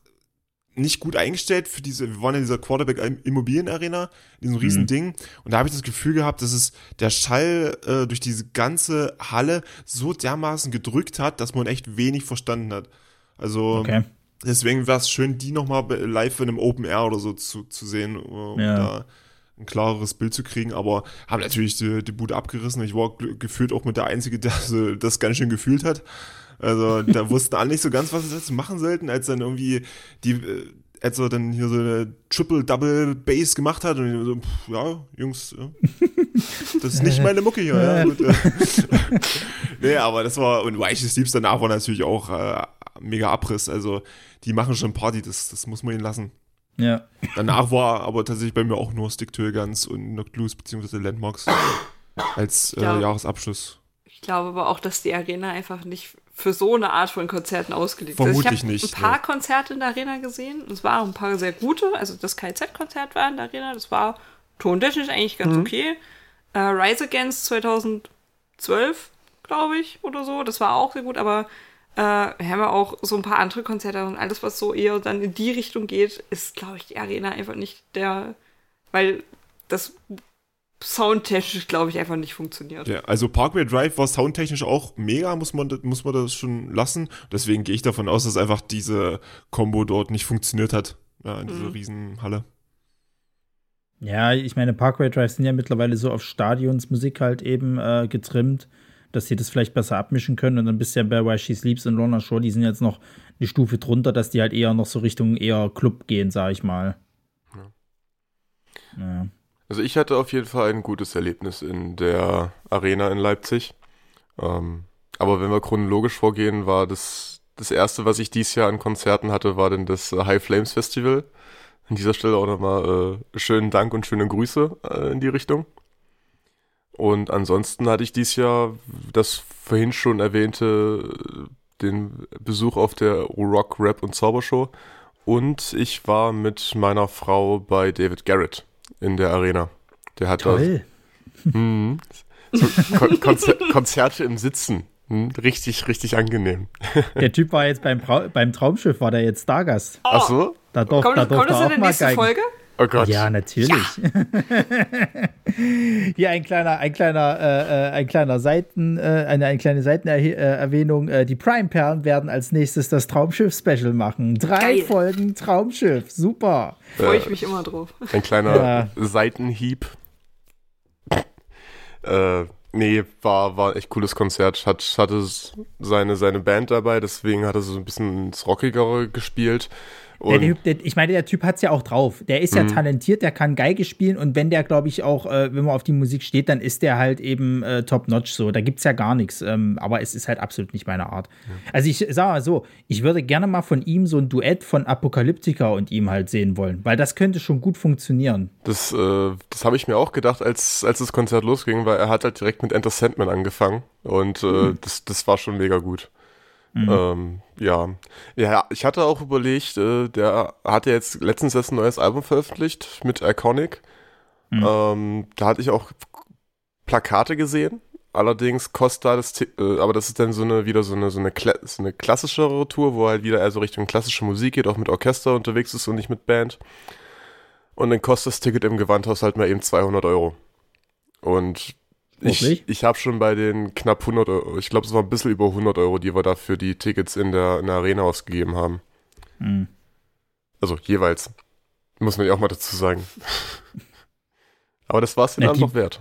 nicht gut eingestellt für diese, wir waren in dieser Quarterback Immobilienarena, in diesem riesen Ding. Und da habe ich das Gefühl gehabt, dass es der Schall äh, durch diese ganze Halle so dermaßen gedrückt hat, dass man echt wenig verstanden hat. Also Okay. Deswegen wäre es schön, die nochmal live in einem Open Air oder so zu, zu sehen, äh, um Ja. da ein klareres Bild zu kriegen. Aber haben natürlich die, die Bude abgerissen. Ich war gefühlt auch mit der Einzige, der das ganz schön gefühlt hat. Also da wussten alle nicht so ganz, was sie jetzt machen sollten, als dann irgendwie die, äh, als er dann hier so eine Triple-Double Bass gemacht hat und so, pff, ja, Jungs, ja. das ist nicht meine Mucke hier. Ja, [laughs] gut, äh. [laughs] nee, aber das war, und Weiches Sleeps danach war natürlich auch äh, mega Abriss. Also die machen schon Party, das, das muss man ihnen lassen. Ja. Danach war aber tatsächlich bei mir auch nur Stick to Guns und Knocked Loose beziehungsweise Landmarks [laughs] als äh, Ja. Jahresabschluss. Ich glaube aber auch, dass die Arena einfach nicht für so eine Art von Konzerten ausgelegt ist. Vermutlich ich habe ein paar ne. Konzerte in der Arena gesehen. Es waren ein paar sehr gute. Also das KZ-Konzert war in der Arena. Das war tontechnisch eigentlich ganz okay. Äh, Rise Against 2012, glaube ich, oder so. Das war auch sehr gut. Aber äh, wir haben ja auch so ein paar andere Konzerte und alles, was so eher dann in die Richtung geht, ist, glaube ich, die Arena einfach nicht der, weil das soundtechnisch, glaube ich, einfach nicht funktioniert. Ja, also Parkway Drive war soundtechnisch auch mega, muss man, muss man das schon lassen. Deswegen gehe ich davon aus, dass einfach diese Combo dort nicht funktioniert hat. Ja, in dieser Riesenhalle. Ja, ich meine, Parkway Drive sind ja mittlerweile so auf Stadionsmusik halt eben äh, getrimmt, dass sie das vielleicht besser abmischen können. Und dann bist du ja bei Why She Sleeps und Lorna Shore, die sind jetzt noch eine Stufe drunter, dass die halt eher noch so Richtung eher Club gehen, sag ich mal. Ja. Also ich hatte auf jeden Fall ein gutes Erlebnis in der Arena in Leipzig. Ähm, aber wenn wir chronologisch vorgehen, war das das erste, was ich dieses Jahr an Konzerten hatte, war dann das High Flames Festival. An dieser Stelle auch nochmal äh, schönen Dank und schöne Grüße äh, in die Richtung. Und ansonsten hatte ich dieses Jahr das vorhin schon erwähnte, den Besuch auf der Rock, Rap und Zaubershow. Und ich war mit meiner Frau bei David Garrett in der Arena. Der hat Toll. da mhm, so Kon Konzer Konzerte im Sitzen. Hm, richtig, richtig angenehm. [laughs] Der Typ war jetzt beim, beim Traumschiff, war der jetzt Stargast. Ach so? Da doch, Kommt, da kommt das in der mal nächsten geigen. Folge? Oh Gott. Ja, natürlich. [laughs] Hier ein kleiner, ein kleiner, äh, äh, ein kleiner Seiten, äh, eine, eine kleine Seitenerwähnung. Äh, die Prime-Perlen werden als nächstes das Traumschiff-Special machen. Drei Geil. Folgen Traumschiff. Super. Freue ich mich immer drauf. Ein kleiner Ja. Seitenhieb. Äh, nee, war, war ein echt cooles Konzert. Hat, hatte seine, seine Band dabei, deswegen hat er so ein bisschen ins Rockigere gespielt. Der, Und Typ, der, ich meine, der Typ hat's ja auch drauf. Der ist ja Mhm. talentiert, der kann Geige spielen und wenn der, glaube ich, auch, äh, wenn man auf die Musik steht, dann ist der halt eben äh, top-notch so. Da gibt's ja gar nichts. Ähm, aber es ist halt absolut nicht meine Art. Also ich sag mal so, ich würde gerne mal von ihm so ein Duett von Apokalyptika und ihm halt sehen wollen, weil das könnte schon gut funktionieren. das, äh, das habe ich mir auch gedacht, als, als das Konzert losging, weil er hat halt direkt mit Enter Sandman angefangen. Und äh, das, das war schon mega gut. Ähm, ja. ja, ich hatte auch überlegt, äh, der hat ja jetzt letztens erst ein neues Album veröffentlicht mit Iconic. Ähm, da hatte ich auch Plakate gesehen. Allerdings kostet da das, äh, aber das ist dann so eine, wieder so eine, so eine, Kla so eine klassischere Tour, wo halt wieder eher so Richtung klassische Musik geht, auch mit Orchester unterwegs ist und nicht mit Band. Und dann kostet das Ticket im Gewandhaus halt mal eben 200 Euro. Und ich, ich habe schon bei den knapp 100 Euro, ich glaube, es war ein bisschen über 100 Euro, die wir da für die Tickets in der, in der Arena ausgegeben haben. Hm. Also jeweils. Muss man ja auch mal dazu sagen. [laughs] Aber das war es dann die- noch wert.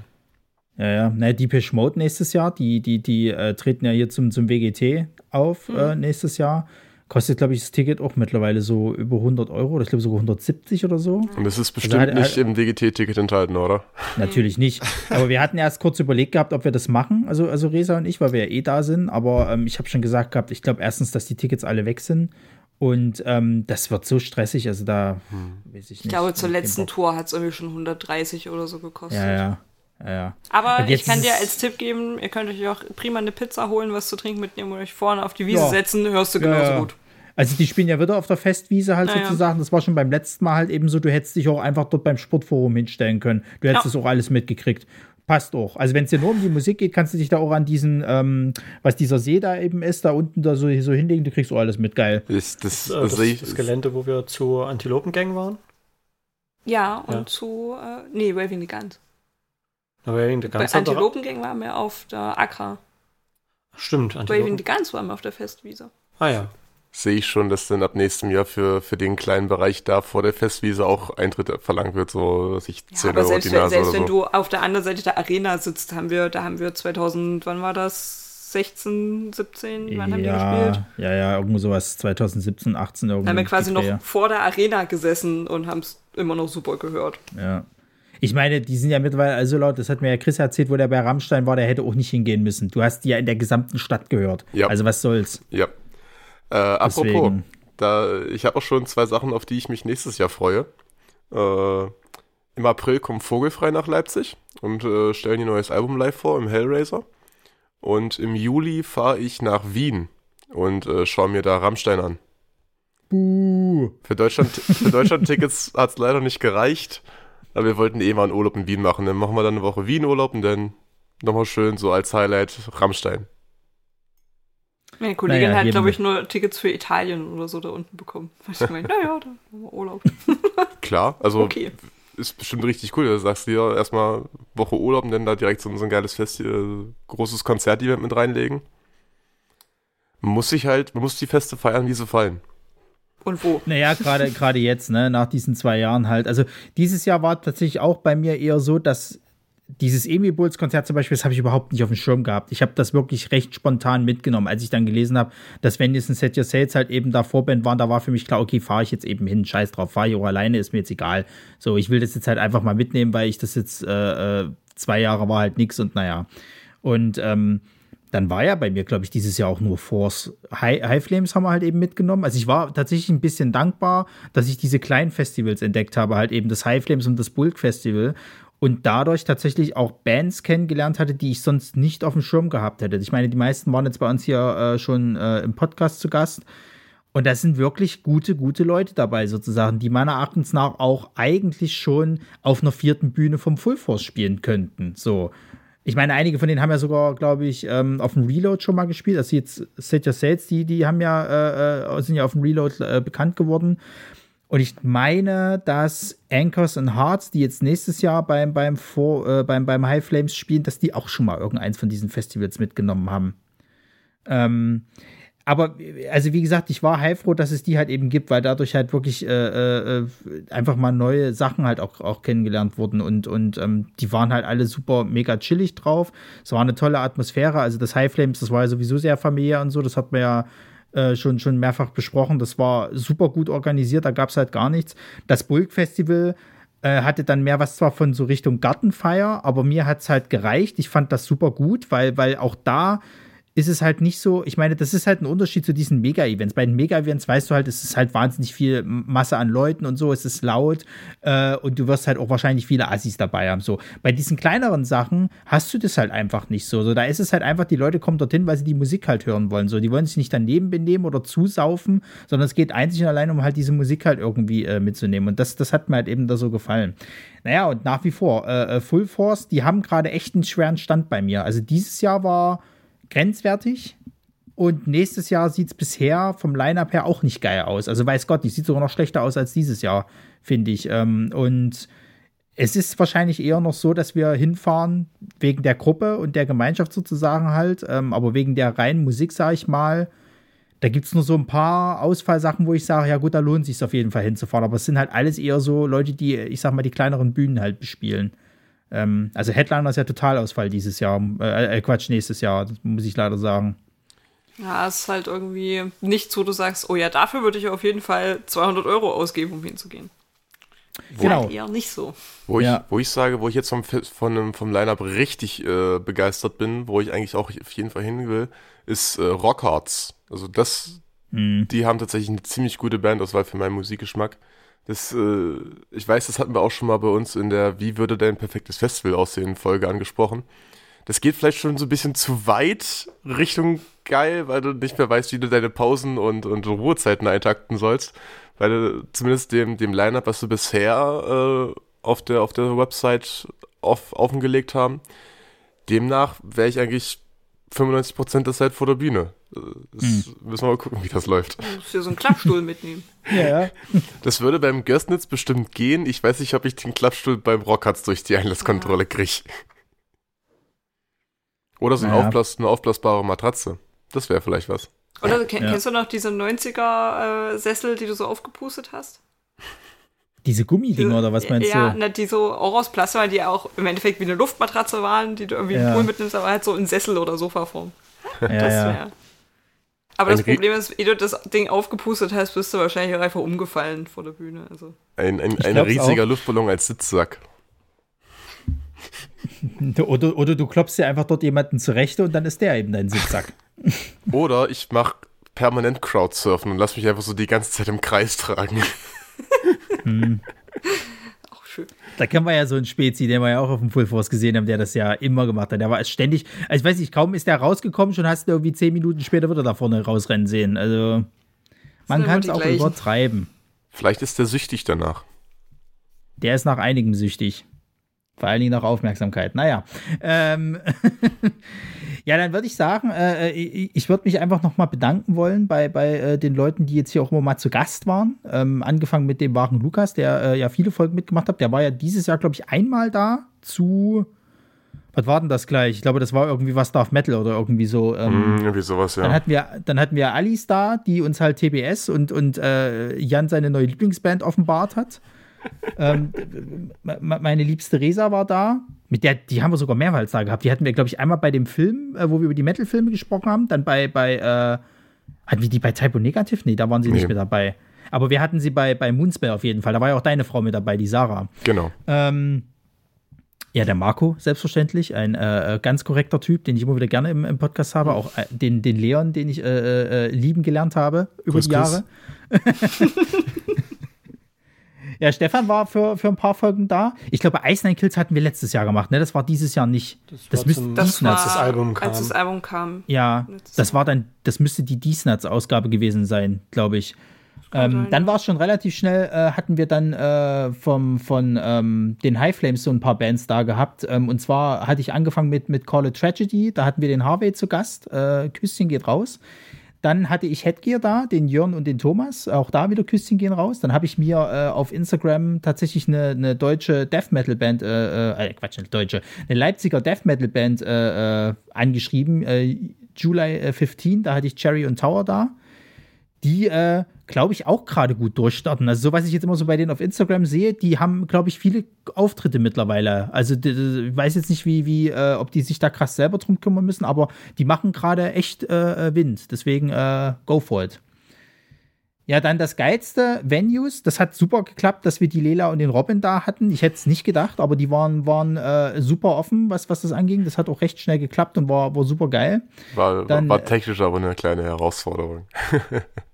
Ja, ja. Na, Deepish Mode nächstes Jahr, die, die, die äh, treten ja hier zum, zum WGT auf äh, nächstes Jahr. Kostet, glaube ich, das Ticket auch mittlerweile so über 100 Euro oder ich glaube sogar 170 oder so. Und das ist bestimmt hat- nicht im DGT-Ticket enthalten, oder? Natürlich nicht. Aber wir hatten erst kurz überlegt gehabt, ob wir das machen, also, also Resa und ich, weil wir ja eh da sind. Aber ähm, ich habe schon gesagt gehabt, ich glaube erstens, dass die Tickets alle weg sind. Und ähm, das wird so stressig, also da weiß ich nicht. Ich glaube, zur letzten. Tour hat es irgendwie schon 130 oder so gekostet. Ja, ja. Ja. Aber ich kann ist dir als Tipp geben, ihr könnt euch auch prima eine Pizza holen, was zu trinken mitnehmen und euch vorne auf die Wiese Ja. setzen, hörst du genauso ja. gut. Also die spielen ja wieder auf der Festwiese halt ja. sozusagen. Das war schon beim letzten Mal halt eben so, du hättest dich auch einfach dort beim Sportforum hinstellen können. Du hättest Ja. das auch alles mitgekriegt. Passt auch. Also wenn es dir nur um die Musik geht, kannst du dich da auch an diesen, ähm, was dieser See da eben ist, da unten da so, so hinlegen, du kriegst auch alles mit, geil. Das, das, Äh, das, das, sehe ich. das Gelände, wo wir zur Antilopengang waren. Ja, und Ja. zu, äh, nee, Waving the Guns. Aber wegen der Bei Antilopengang waren wir auf der Accra. Stimmt, Antilopen. the Guns waren wir auf der Festwiese. Ah ja. sehe ich schon, dass dann ab nächstem Jahr für, für den kleinen Bereich da vor der Festwiese auch Eintritt verlangt wird, so dass ich Ja, 10 aber Euro selbst, die wenn, Nase selbst oder wenn so. du auf der anderen Seite der Arena sitzt, haben wir, da haben wir 2000, wann war das? 16, 17, wann haben die gespielt? Ja, ja, ja, irgendwo sowas 2017, 18 Da irgendwie. haben wir quasi noch vor der Arena gesessen und haben es immer noch super gehört. Ja. Ich meine, die sind ja mittlerweile also laut, das hat mir ja Chris erzählt, wo der bei Rammstein war, der hätte auch nicht hingehen müssen. Du hast die ja in der gesamten Stadt gehört. Ja. Also was soll's. Ja. Äh, apropos, da, ich habe auch schon zwei Sachen, auf die ich mich nächstes Jahr freue. Äh, Im April kommt Vogelfrei nach Leipzig und äh, stellen ihr neues Album live vor im Hellraiser. Und im Juli fahre ich nach Wien und äh, schaue mir da Rammstein an. Buh. Für Deutschland, für Deutschland-Tickets [laughs] hat es leider nicht gereicht, aber wir wollten eh mal einen Urlaub in Wien machen. Dann machen wir dann eine Woche Wien-Urlaub und dann nochmal schön so als Highlight Rammstein. Meine Kollegin Naja, hat, glaube ich, nur Tickets für Italien oder so da unten bekommen. [laughs] Ich meine, naja, da haben wir Urlaub. [laughs] Klar, also Okay. ist bestimmt richtig cool. Da sagst du dir erstmal Woche Urlaub und dann da direkt so, so ein geiles Fest, äh, großes Konzert-Event mit reinlegen. Man muss sich halt, man muss die Feste feiern, wie sie fallen. Und wo? Naja, gerade jetzt, ne, nach diesen zwei Jahren halt. Also dieses Jahr war tatsächlich auch bei mir eher so, dass dieses Emi Bulls Konzert zum Beispiel, das habe ich überhaupt nicht auf dem Schirm gehabt. Ich habe das wirklich recht spontan mitgenommen, als ich dann gelesen habe, dass wenn jetzt ein Set Your Sales halt eben da Vorband waren, da war für mich klar, okay, fahre ich jetzt eben hin, scheiß drauf, fahre ich auch alleine, ist mir jetzt egal. So, ich will das jetzt halt einfach mal mitnehmen, weil ich das jetzt äh, äh, zwei Jahre war halt nix und naja. Und ähm, dann war ja bei mir, glaube ich, dieses Jahr auch nur Force. High, High Flames haben wir halt eben mitgenommen. Also ich war tatsächlich ein bisschen dankbar, dass ich diese kleinen Festivals entdeckt habe, halt eben das High Flames und das Bulk Festival. und dadurch tatsächlich auch Bands kennengelernt hatte, die ich sonst nicht auf dem Schirm gehabt hätte. Ich meine, die meisten waren jetzt bei uns hier äh, schon äh, im Podcast zu Gast. Und da sind wirklich gute, gute Leute dabei, sozusagen, die meiner Erachtens nach auch eigentlich schon auf einer vierten Bühne vom Full Force spielen könnten. So. Ich meine, einige von denen haben ja sogar, glaube ich, ähm, auf dem Reload schon mal gespielt. Also jetzt Set Your Sales, die, die haben ja, äh, äh, sind ja auf dem Reload äh, bekannt geworden. Und ich meine, dass Anchors and Hearts, die jetzt nächstes Jahr beim, beim, Vor, äh, beim, beim High Flames spielen, dass die auch schon mal irgendeins von diesen Festivals mitgenommen haben. Ähm, aber also wie gesagt, ich war heilfroh, dass es die halt eben gibt, weil dadurch halt wirklich äh, äh, einfach mal neue Sachen halt auch, auch kennengelernt wurden und, und ähm, die waren halt alle super mega chillig drauf. Es war eine tolle Atmosphäre. Also das High Flames, das war ja sowieso sehr familiär und so, das hat man ja äh, schon, schon mehrfach besprochen. Das war super gut organisiert, da gab es halt gar nichts. Das Bulk Festival äh, hatte dann mehr was zwar von so Richtung Gartenfeier, aber mir hat es halt gereicht. Ich fand das super gut, weil, weil auch da ist es halt nicht so, ich meine, das ist halt ein Unterschied zu diesen Mega-Events. Bei den Mega-Events weißt du halt, es ist halt wahnsinnig viel Masse an Leuten und so, es ist laut äh, und du wirst halt auch wahrscheinlich viele Assis dabei haben. So. Bei diesen kleineren Sachen hast du das halt einfach nicht so. so. Da ist es halt einfach, die Leute kommen dorthin, weil sie die Musik halt hören wollen. So. Die wollen sich nicht daneben benehmen oder zusaufen, sondern es geht einzig und allein um halt diese Musik halt irgendwie äh, mitzunehmen. Und das, das hat mir halt eben da so gefallen. Naja, und nach wie vor, äh, äh Full Force, die haben gerade echt einen schweren Stand bei mir. Also dieses Jahr war grenzwertig. Und nächstes Jahr sieht es bisher vom Line-Up her auch nicht geil aus. Also weiß Gott, die sieht sogar noch schlechter aus als dieses Jahr, finde ich. Ähm, und es ist wahrscheinlich eher noch so, dass wir hinfahren wegen der Gruppe und der Gemeinschaft sozusagen halt. Ähm, aber wegen der reinen Musik, sage ich mal, da gibt es nur so ein paar Ausfallsachen, wo ich sage, ja gut, da lohnt sich auf jeden Fall hinzufahren. Aber es sind halt alles eher so Leute, die, ich sag mal, die kleineren Bühnen halt bespielen. Ähm, also Headliner ist ja Totalausfall dieses Jahr. Äh, äh, Quatsch, nächstes Jahr, das muss ich leider sagen. Ja, es ist halt irgendwie nichts, wo du sagst, oh ja, dafür würde ich auf jeden Fall 200 Euro ausgeben, um hinzugehen. Genau. Halt eher nicht so. Wo, Ja. ich, wo ich sage, wo ich jetzt vom, von, vom Line-Up richtig äh, begeistert bin, wo ich eigentlich auch auf jeden Fall hin will, ist äh, Rockhards. Also das, die haben tatsächlich eine ziemlich gute Bandauswahl für meinen Musikgeschmack. Das, äh, ich weiß, das hatten wir auch schon mal bei uns in der Wie würde dein perfektes Festival aussehen Folge angesprochen. Das geht vielleicht schon so ein bisschen zu weit Richtung geil, weil du nicht mehr weißt, wie du deine Pausen und, und Ruhezeiten eintakten sollst. Weil du zumindest dem, dem Line-Up, was du bisher äh, auf, der, auf der Website auf, offengelegt haben, demnach wäre ich eigentlich 95% der Zeit vor der Bühne. Äh, Das Müssen wir mal gucken, wie das läuft. Du musst dir so einen Klappstuhl mitnehmen. [laughs] Ja, ja. Das würde beim Göstnitz bestimmt gehen. Ich weiß nicht, ob ich den Klappstuhl beim Rockharz durch die Einlasskontrolle kriege. Oder so eine, Ja. aufblas eine aufblasbare Matratze. Das wäre vielleicht was. Oder Ja. kennst du noch diese 90er-Sessel, die du so aufgepustet hast? Diese Gummidinger oder was meinst ja, du? na, die so auch aus Plasma, die auch im Endeffekt wie eine Luftmatratze waren, die du irgendwie Ja. im Pool mitnimmst, aber halt so in Sessel- oder Sofaform. Ja, Das ja. wär. Aber Ein das Problem ist, ehe du das Ding aufgepustet hast, bist du wahrscheinlich auch einfach umgefallen vor der Bühne. Also. Ein, ein, ein riesiger auch. Luftballon als Sitzsack. [laughs] Oder, oder du klopfst dir einfach dort jemanden zurecht und dann ist der eben dein Sitzsack. [laughs] Oder ich mache permanent Crowdsurfen und lass mich einfach so die ganze Zeit im Kreis tragen. [laughs] Auch schön. Da kennen wir ja so einen Spezi, den wir ja auch auf dem Full Force gesehen haben, der das ja immer gemacht hat. Der war ständig, also ich weiß nicht, kaum ist der rausgekommen, schon hast du irgendwie zehn Minuten später wieder da vorne rausrennen sehen. Also man kann es auch gleichen. übertreiben. Vielleicht ist der süchtig danach. Der ist nach einigem süchtig. Vor allen Dingen nach Aufmerksamkeit. Naja. Ähm, [laughs] ja, dann würde ich sagen, äh, ich, ich würde mich einfach nochmal bedanken wollen bei, bei äh, den Leuten, die jetzt hier auch immer mal zu Gast waren. Ähm, angefangen mit dem wahren Lukas, der äh, ja viele Folgen mitgemacht hat. Der war ja dieses Jahr, glaube ich, einmal da zu. Was war denn das gleich? Ich glaube, das war irgendwie was Darf Metal oder irgendwie so. Ähm, Hm, irgendwie sowas, dann ja. hatten wir, dann hatten wir Alice da, die uns halt TBS und, und äh, Jan seine neue Lieblingsband offenbart hat. Ähm, me- me- meine liebste Resa war da. Mit der, die haben wir sogar mehrmals da gehabt. Die hatten wir, glaube ich, einmal bei dem Film, äh, wo wir über die Metal-Filme gesprochen haben. Dann bei, bei äh, hatten wir die bei Typo Negative? Nee, da waren sie nicht Nee. mit dabei. Aber wir hatten sie bei, bei Moonspell auf jeden Fall. Da war ja auch deine Frau mit dabei, die Sarah. Genau. Ähm, ja, der Marco, selbstverständlich, ein äh, äh, ganz korrekter Typ, den ich immer wieder gerne im, im Podcast habe. Auch äh, den, den Leon, den ich äh, äh, lieben gelernt habe über Grüß, die Jahre. [laughs] Ja, Stefan war für, für ein paar Folgen da. Ich glaube, Ice Nine Kills hatten wir letztes Jahr gemacht, ne? Das war dieses Jahr nicht. Das, war müsste Das war, als das Album kam. Als das Album kam. Ja, das war dann, das müsste die D-Snuts-Ausgabe gewesen sein, glaube ich. Ähm, sein, dann ja. war es schon relativ schnell, äh, hatten wir dann äh, vom, von ähm, den High Flames so ein paar Bands da gehabt. Ähm, und zwar hatte ich angefangen mit, mit Call It Tragedy, da hatten wir den Harvey zu Gast, äh, Küsschen geht raus. Dann hatte ich Headgear da, den Jörn und den Thomas, auch da wieder Küsschen gehen raus. Dann habe ich mir äh, auf Instagram tatsächlich eine, eine deutsche Death Metal Band, äh, äh, Quatsch, eine deutsche, eine Leipziger Death Metal Band äh, äh, angeschrieben, äh, July äh, 15, da hatte ich Cherry und Tower da die, äh, glaube ich, auch gerade gut durchstarten. Also, so was ich jetzt immer so bei denen auf Instagram sehe, die haben, glaube ich, viele Auftritte mittlerweile. Also, ich weiß jetzt nicht, wie, wie, äh, ob die sich da krass selber drum kümmern müssen, aber die machen gerade echt äh, äh, Wind. Deswegen, äh, go for it. Ja, dann das geilste, Venues. Das hat super geklappt, dass wir die Lela und den Robin da hatten. Ich hätte es nicht gedacht, aber die waren, waren äh, super offen, was, was das anging. Das hat auch recht schnell geklappt und war, war super geil. War, Dann, war äh, technisch aber eine kleine Herausforderung. [laughs]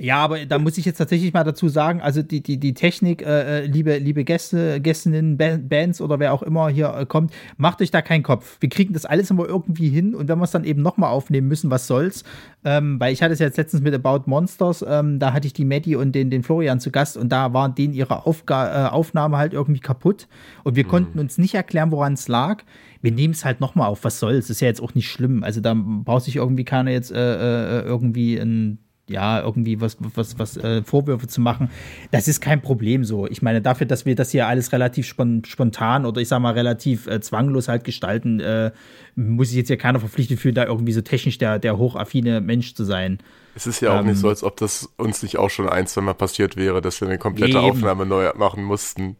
Ja, aber da muss ich jetzt tatsächlich mal dazu sagen, also die, die, die Technik, äh, äh, liebe, liebe Gäste, Gästinnen, Ba- Bands oder wer auch immer hier äh, kommt, macht euch da keinen Kopf. Wir kriegen das alles immer irgendwie hin und wenn wir es dann eben nochmal aufnehmen müssen, was soll's? Ähm, weil ich hatte es jetzt letztens mit About Monsters, ähm, da hatte ich die Maddie und den, den Florian zu Gast und da waren denen ihre Aufga äh, Aufnahme halt irgendwie kaputt und wir konnten uns nicht erklären, woran es lag. Wir nehmen es halt nochmal auf, was soll's? Ist ja jetzt auch nicht schlimm. Also da braucht sich irgendwie keiner jetzt äh, äh, irgendwie ein ja, irgendwie was, was, was äh, Vorwürfe zu machen, das ist kein Problem so. Ich meine, dafür, dass wir das hier alles relativ spon spontan oder ich sag mal relativ äh, zwanglos halt gestalten, äh, muss ich jetzt hier keiner verpflichtet fühlen, da irgendwie so technisch der, der hochaffine Mensch zu sein. Es ist ja auch Ähm, nicht so, als ob das uns nicht auch schon ein, zwei Mal passiert wäre, dass wir eine komplette Eben. Aufnahme neu machen mussten.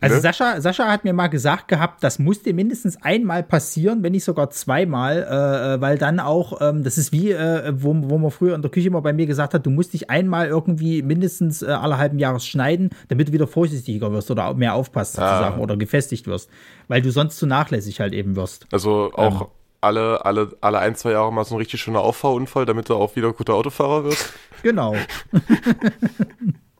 Also Ne? Sascha, Sascha hat mir mal gesagt gehabt, das musste mindestens einmal passieren, wenn nicht sogar zweimal, äh, äh, weil dann auch, ähm, das ist wie, äh, wo, wo man früher in der Küche immer bei mir gesagt hat, du musst dich einmal irgendwie mindestens äh, alle halben Jahres schneiden, damit du wieder vorsichtiger wirst oder mehr aufpasst sozusagen oder gefestigt wirst, weil du sonst zu nachlässig halt eben wirst. Also auch Ähm. alle, alle, alle ein, zwei Jahre mal so ein richtig schöner Auffahrunfall, damit du auch wieder guter Autofahrer wirst. Genau. [laughs]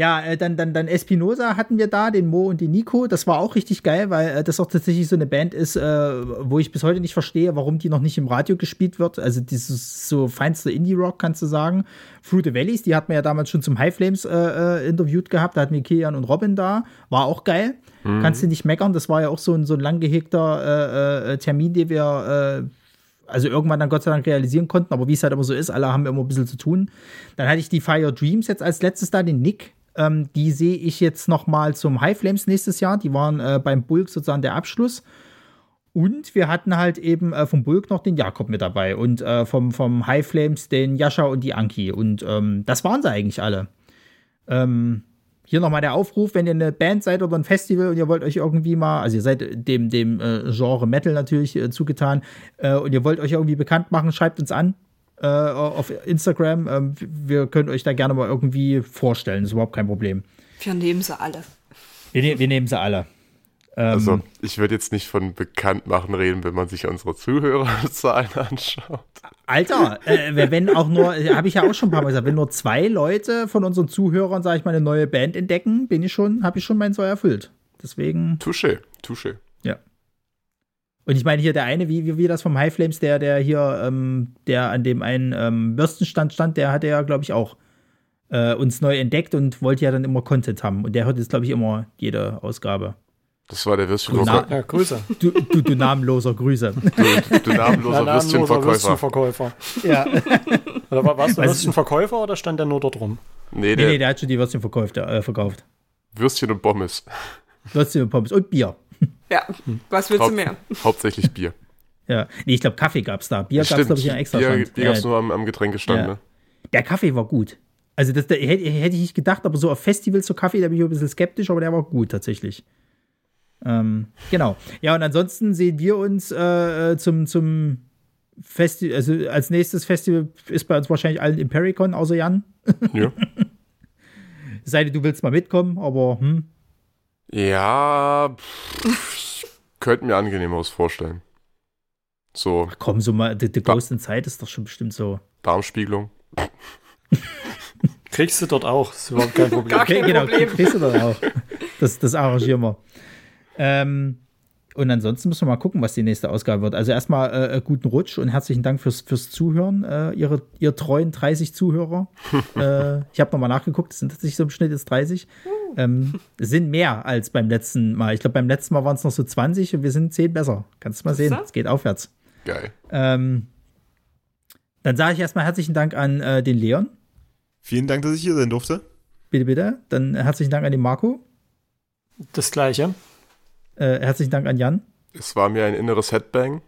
Ja, äh, dann, dann, dann Espinosa hatten wir da, den Mo und den Nico. Das war auch richtig geil, weil äh, das auch tatsächlich so eine Band ist, äh, wo ich bis heute nicht verstehe, warum die noch nicht im Radio gespielt wird. Also dieses so feinste Indie-Rock, kannst du sagen. Through the Valleys, die hatten wir ja damals schon zum High Flames äh, äh, interviewt gehabt. Da hatten wir Kilian und Robin da. War auch geil. Kannst du nicht meckern. Das war ja auch so ein, so ein lang gehegter äh, Termin, den wir also irgendwann dann Gott sei Dank realisieren konnten, aber wie es halt immer so ist, alle haben immer ein bisschen zu tun. Dann hatte ich die Fire Dreams jetzt als letztes da, den Nick. Ähm, die sehe ich jetzt noch mal zum High Flames nächstes Jahr. Die waren äh, beim Bulk sozusagen der Abschluss. Und wir hatten halt eben äh, vom Bulk noch den Jakob mit dabei und äh, vom, vom High Flames den Jascha und die Anki. Und ähm, das waren sie eigentlich alle. Ähm, hier nochmal der Aufruf, wenn ihr eine Band seid oder ein Festival und ihr wollt euch irgendwie mal, also ihr seid dem, dem äh, Genre Metal natürlich äh, zugetan äh, und ihr wollt euch irgendwie bekannt machen, schreibt uns an äh, auf Instagram. Ähm, wir können euch da gerne mal irgendwie vorstellen, ist überhaupt kein Problem. Wir nehmen sie alle. Wir, ne wir nehmen sie alle. Ähm, Also ich würde jetzt nicht von Bekanntmachen reden, wenn man sich unsere Zuhörerzahlen [laughs] anschaut. Alter, äh, wenn auch nur, habe ich ja auch schon ein paar Mal gesagt, wenn nur zwei Leute von unseren Zuhörern, sage ich mal, eine neue Band entdecken, bin ich schon, habe ich schon mein Soll erfüllt. Deswegen, Touché, touché. Und ich meine hier der eine, wie, wie, wie das vom High Flames, der, der hier, ähm, der an dem einen ähm, Bürstenstand stand, der hatte ja, glaube ich, auch äh, uns neu entdeckt und wollte ja dann immer Content haben. Und der hört jetzt, glaube ich, immer jede Ausgabe. Das war der Würstchenverkäufer. Ja, Grüße. Du, du, du namenloser Grüße. Du, du namenloser [laughs] Würstchenverkäufer. Würstchenverkäufer. ja. [laughs] Oder war, warst du Weiß- Würstchenverkäufer oder stand der nur dort rum? Nee, Nee, der nee, der hat schon die Würstchen verkauft, äh, verkauft. Würstchen und Pommes. Würstchen und Pommes und Bier. Ja, was willst du mehr? Hauptsächlich Bier. Ja, nee, ich glaube, Kaffee gab's da. Bier gab's, glaube ich, ja extra. Bier. Bier gab's Ja, nur am, am Getränkestand, Ja. ne? Der Kaffee war gut. Also, das, da hätte, hätte ich nicht gedacht, aber so auf Festivals so Kaffee, da bin ich ein bisschen skeptisch, aber der war gut tatsächlich. Ähm, genau. Ja, und ansonsten sehen wir uns äh, zum, zum Festival, also als nächstes Festival ist bei uns wahrscheinlich allen Impericon, außer Jan. Ja. [laughs] Sei denn, du willst mal mitkommen, aber hm. Ja, pff, ich könnte mir angenehmeres vorstellen. So, Komm, so mal, The, the Ghost in Zeit ist doch schon bestimmt so. Darmspiegelung. [laughs] Kriegst du dort auch, ist überhaupt kein [laughs] Problem. Gar kein genau, Problem. kriegst du dann auch. Das, das arrangieren wir. Ähm, und ansonsten müssen wir mal gucken, was die nächste Ausgabe wird. Also erstmal äh, äh, guten Rutsch und herzlichen Dank fürs, fürs Zuhören, äh, ihre, ihr treuen 30 Zuhörer. [laughs] äh, ich habe nochmal nachgeguckt, es sind tatsächlich so im Schnitt jetzt 30. Ähm, es sind mehr als beim letzten Mal. Ich glaube, beim letzten Mal waren es noch so 20 und wir sind 10 besser. Kannst du mal sehen, es geht aufwärts. Geil. Ähm, dann sage ich erstmal herzlichen Dank an äh, den Leon. Vielen Dank, dass ich hier sein durfte. Bitte, bitte. Dann herzlichen Dank an den Marco. Das gleiche. Äh, herzlichen Dank an Jan. Es war mir ein inneres Headbang.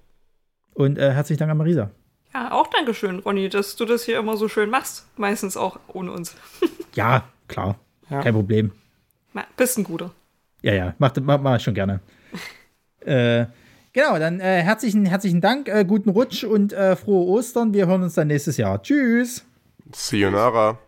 Und äh, herzlichen Dank an Marisa. Ja, auch Dankeschön, Ronny, dass du das hier immer so schön machst. Meistens auch ohne uns. [laughs] Ja, klar. Ja. Kein Problem. Na, Bist ein guter. Ja, ja, mach, mach, mach ich schon gerne. [laughs] äh, genau, dann äh, herzlichen, herzlichen Dank, äh, guten Rutsch und äh, frohe Ostern. Wir hören uns dann nächstes Jahr. Tschüss. Sayonara.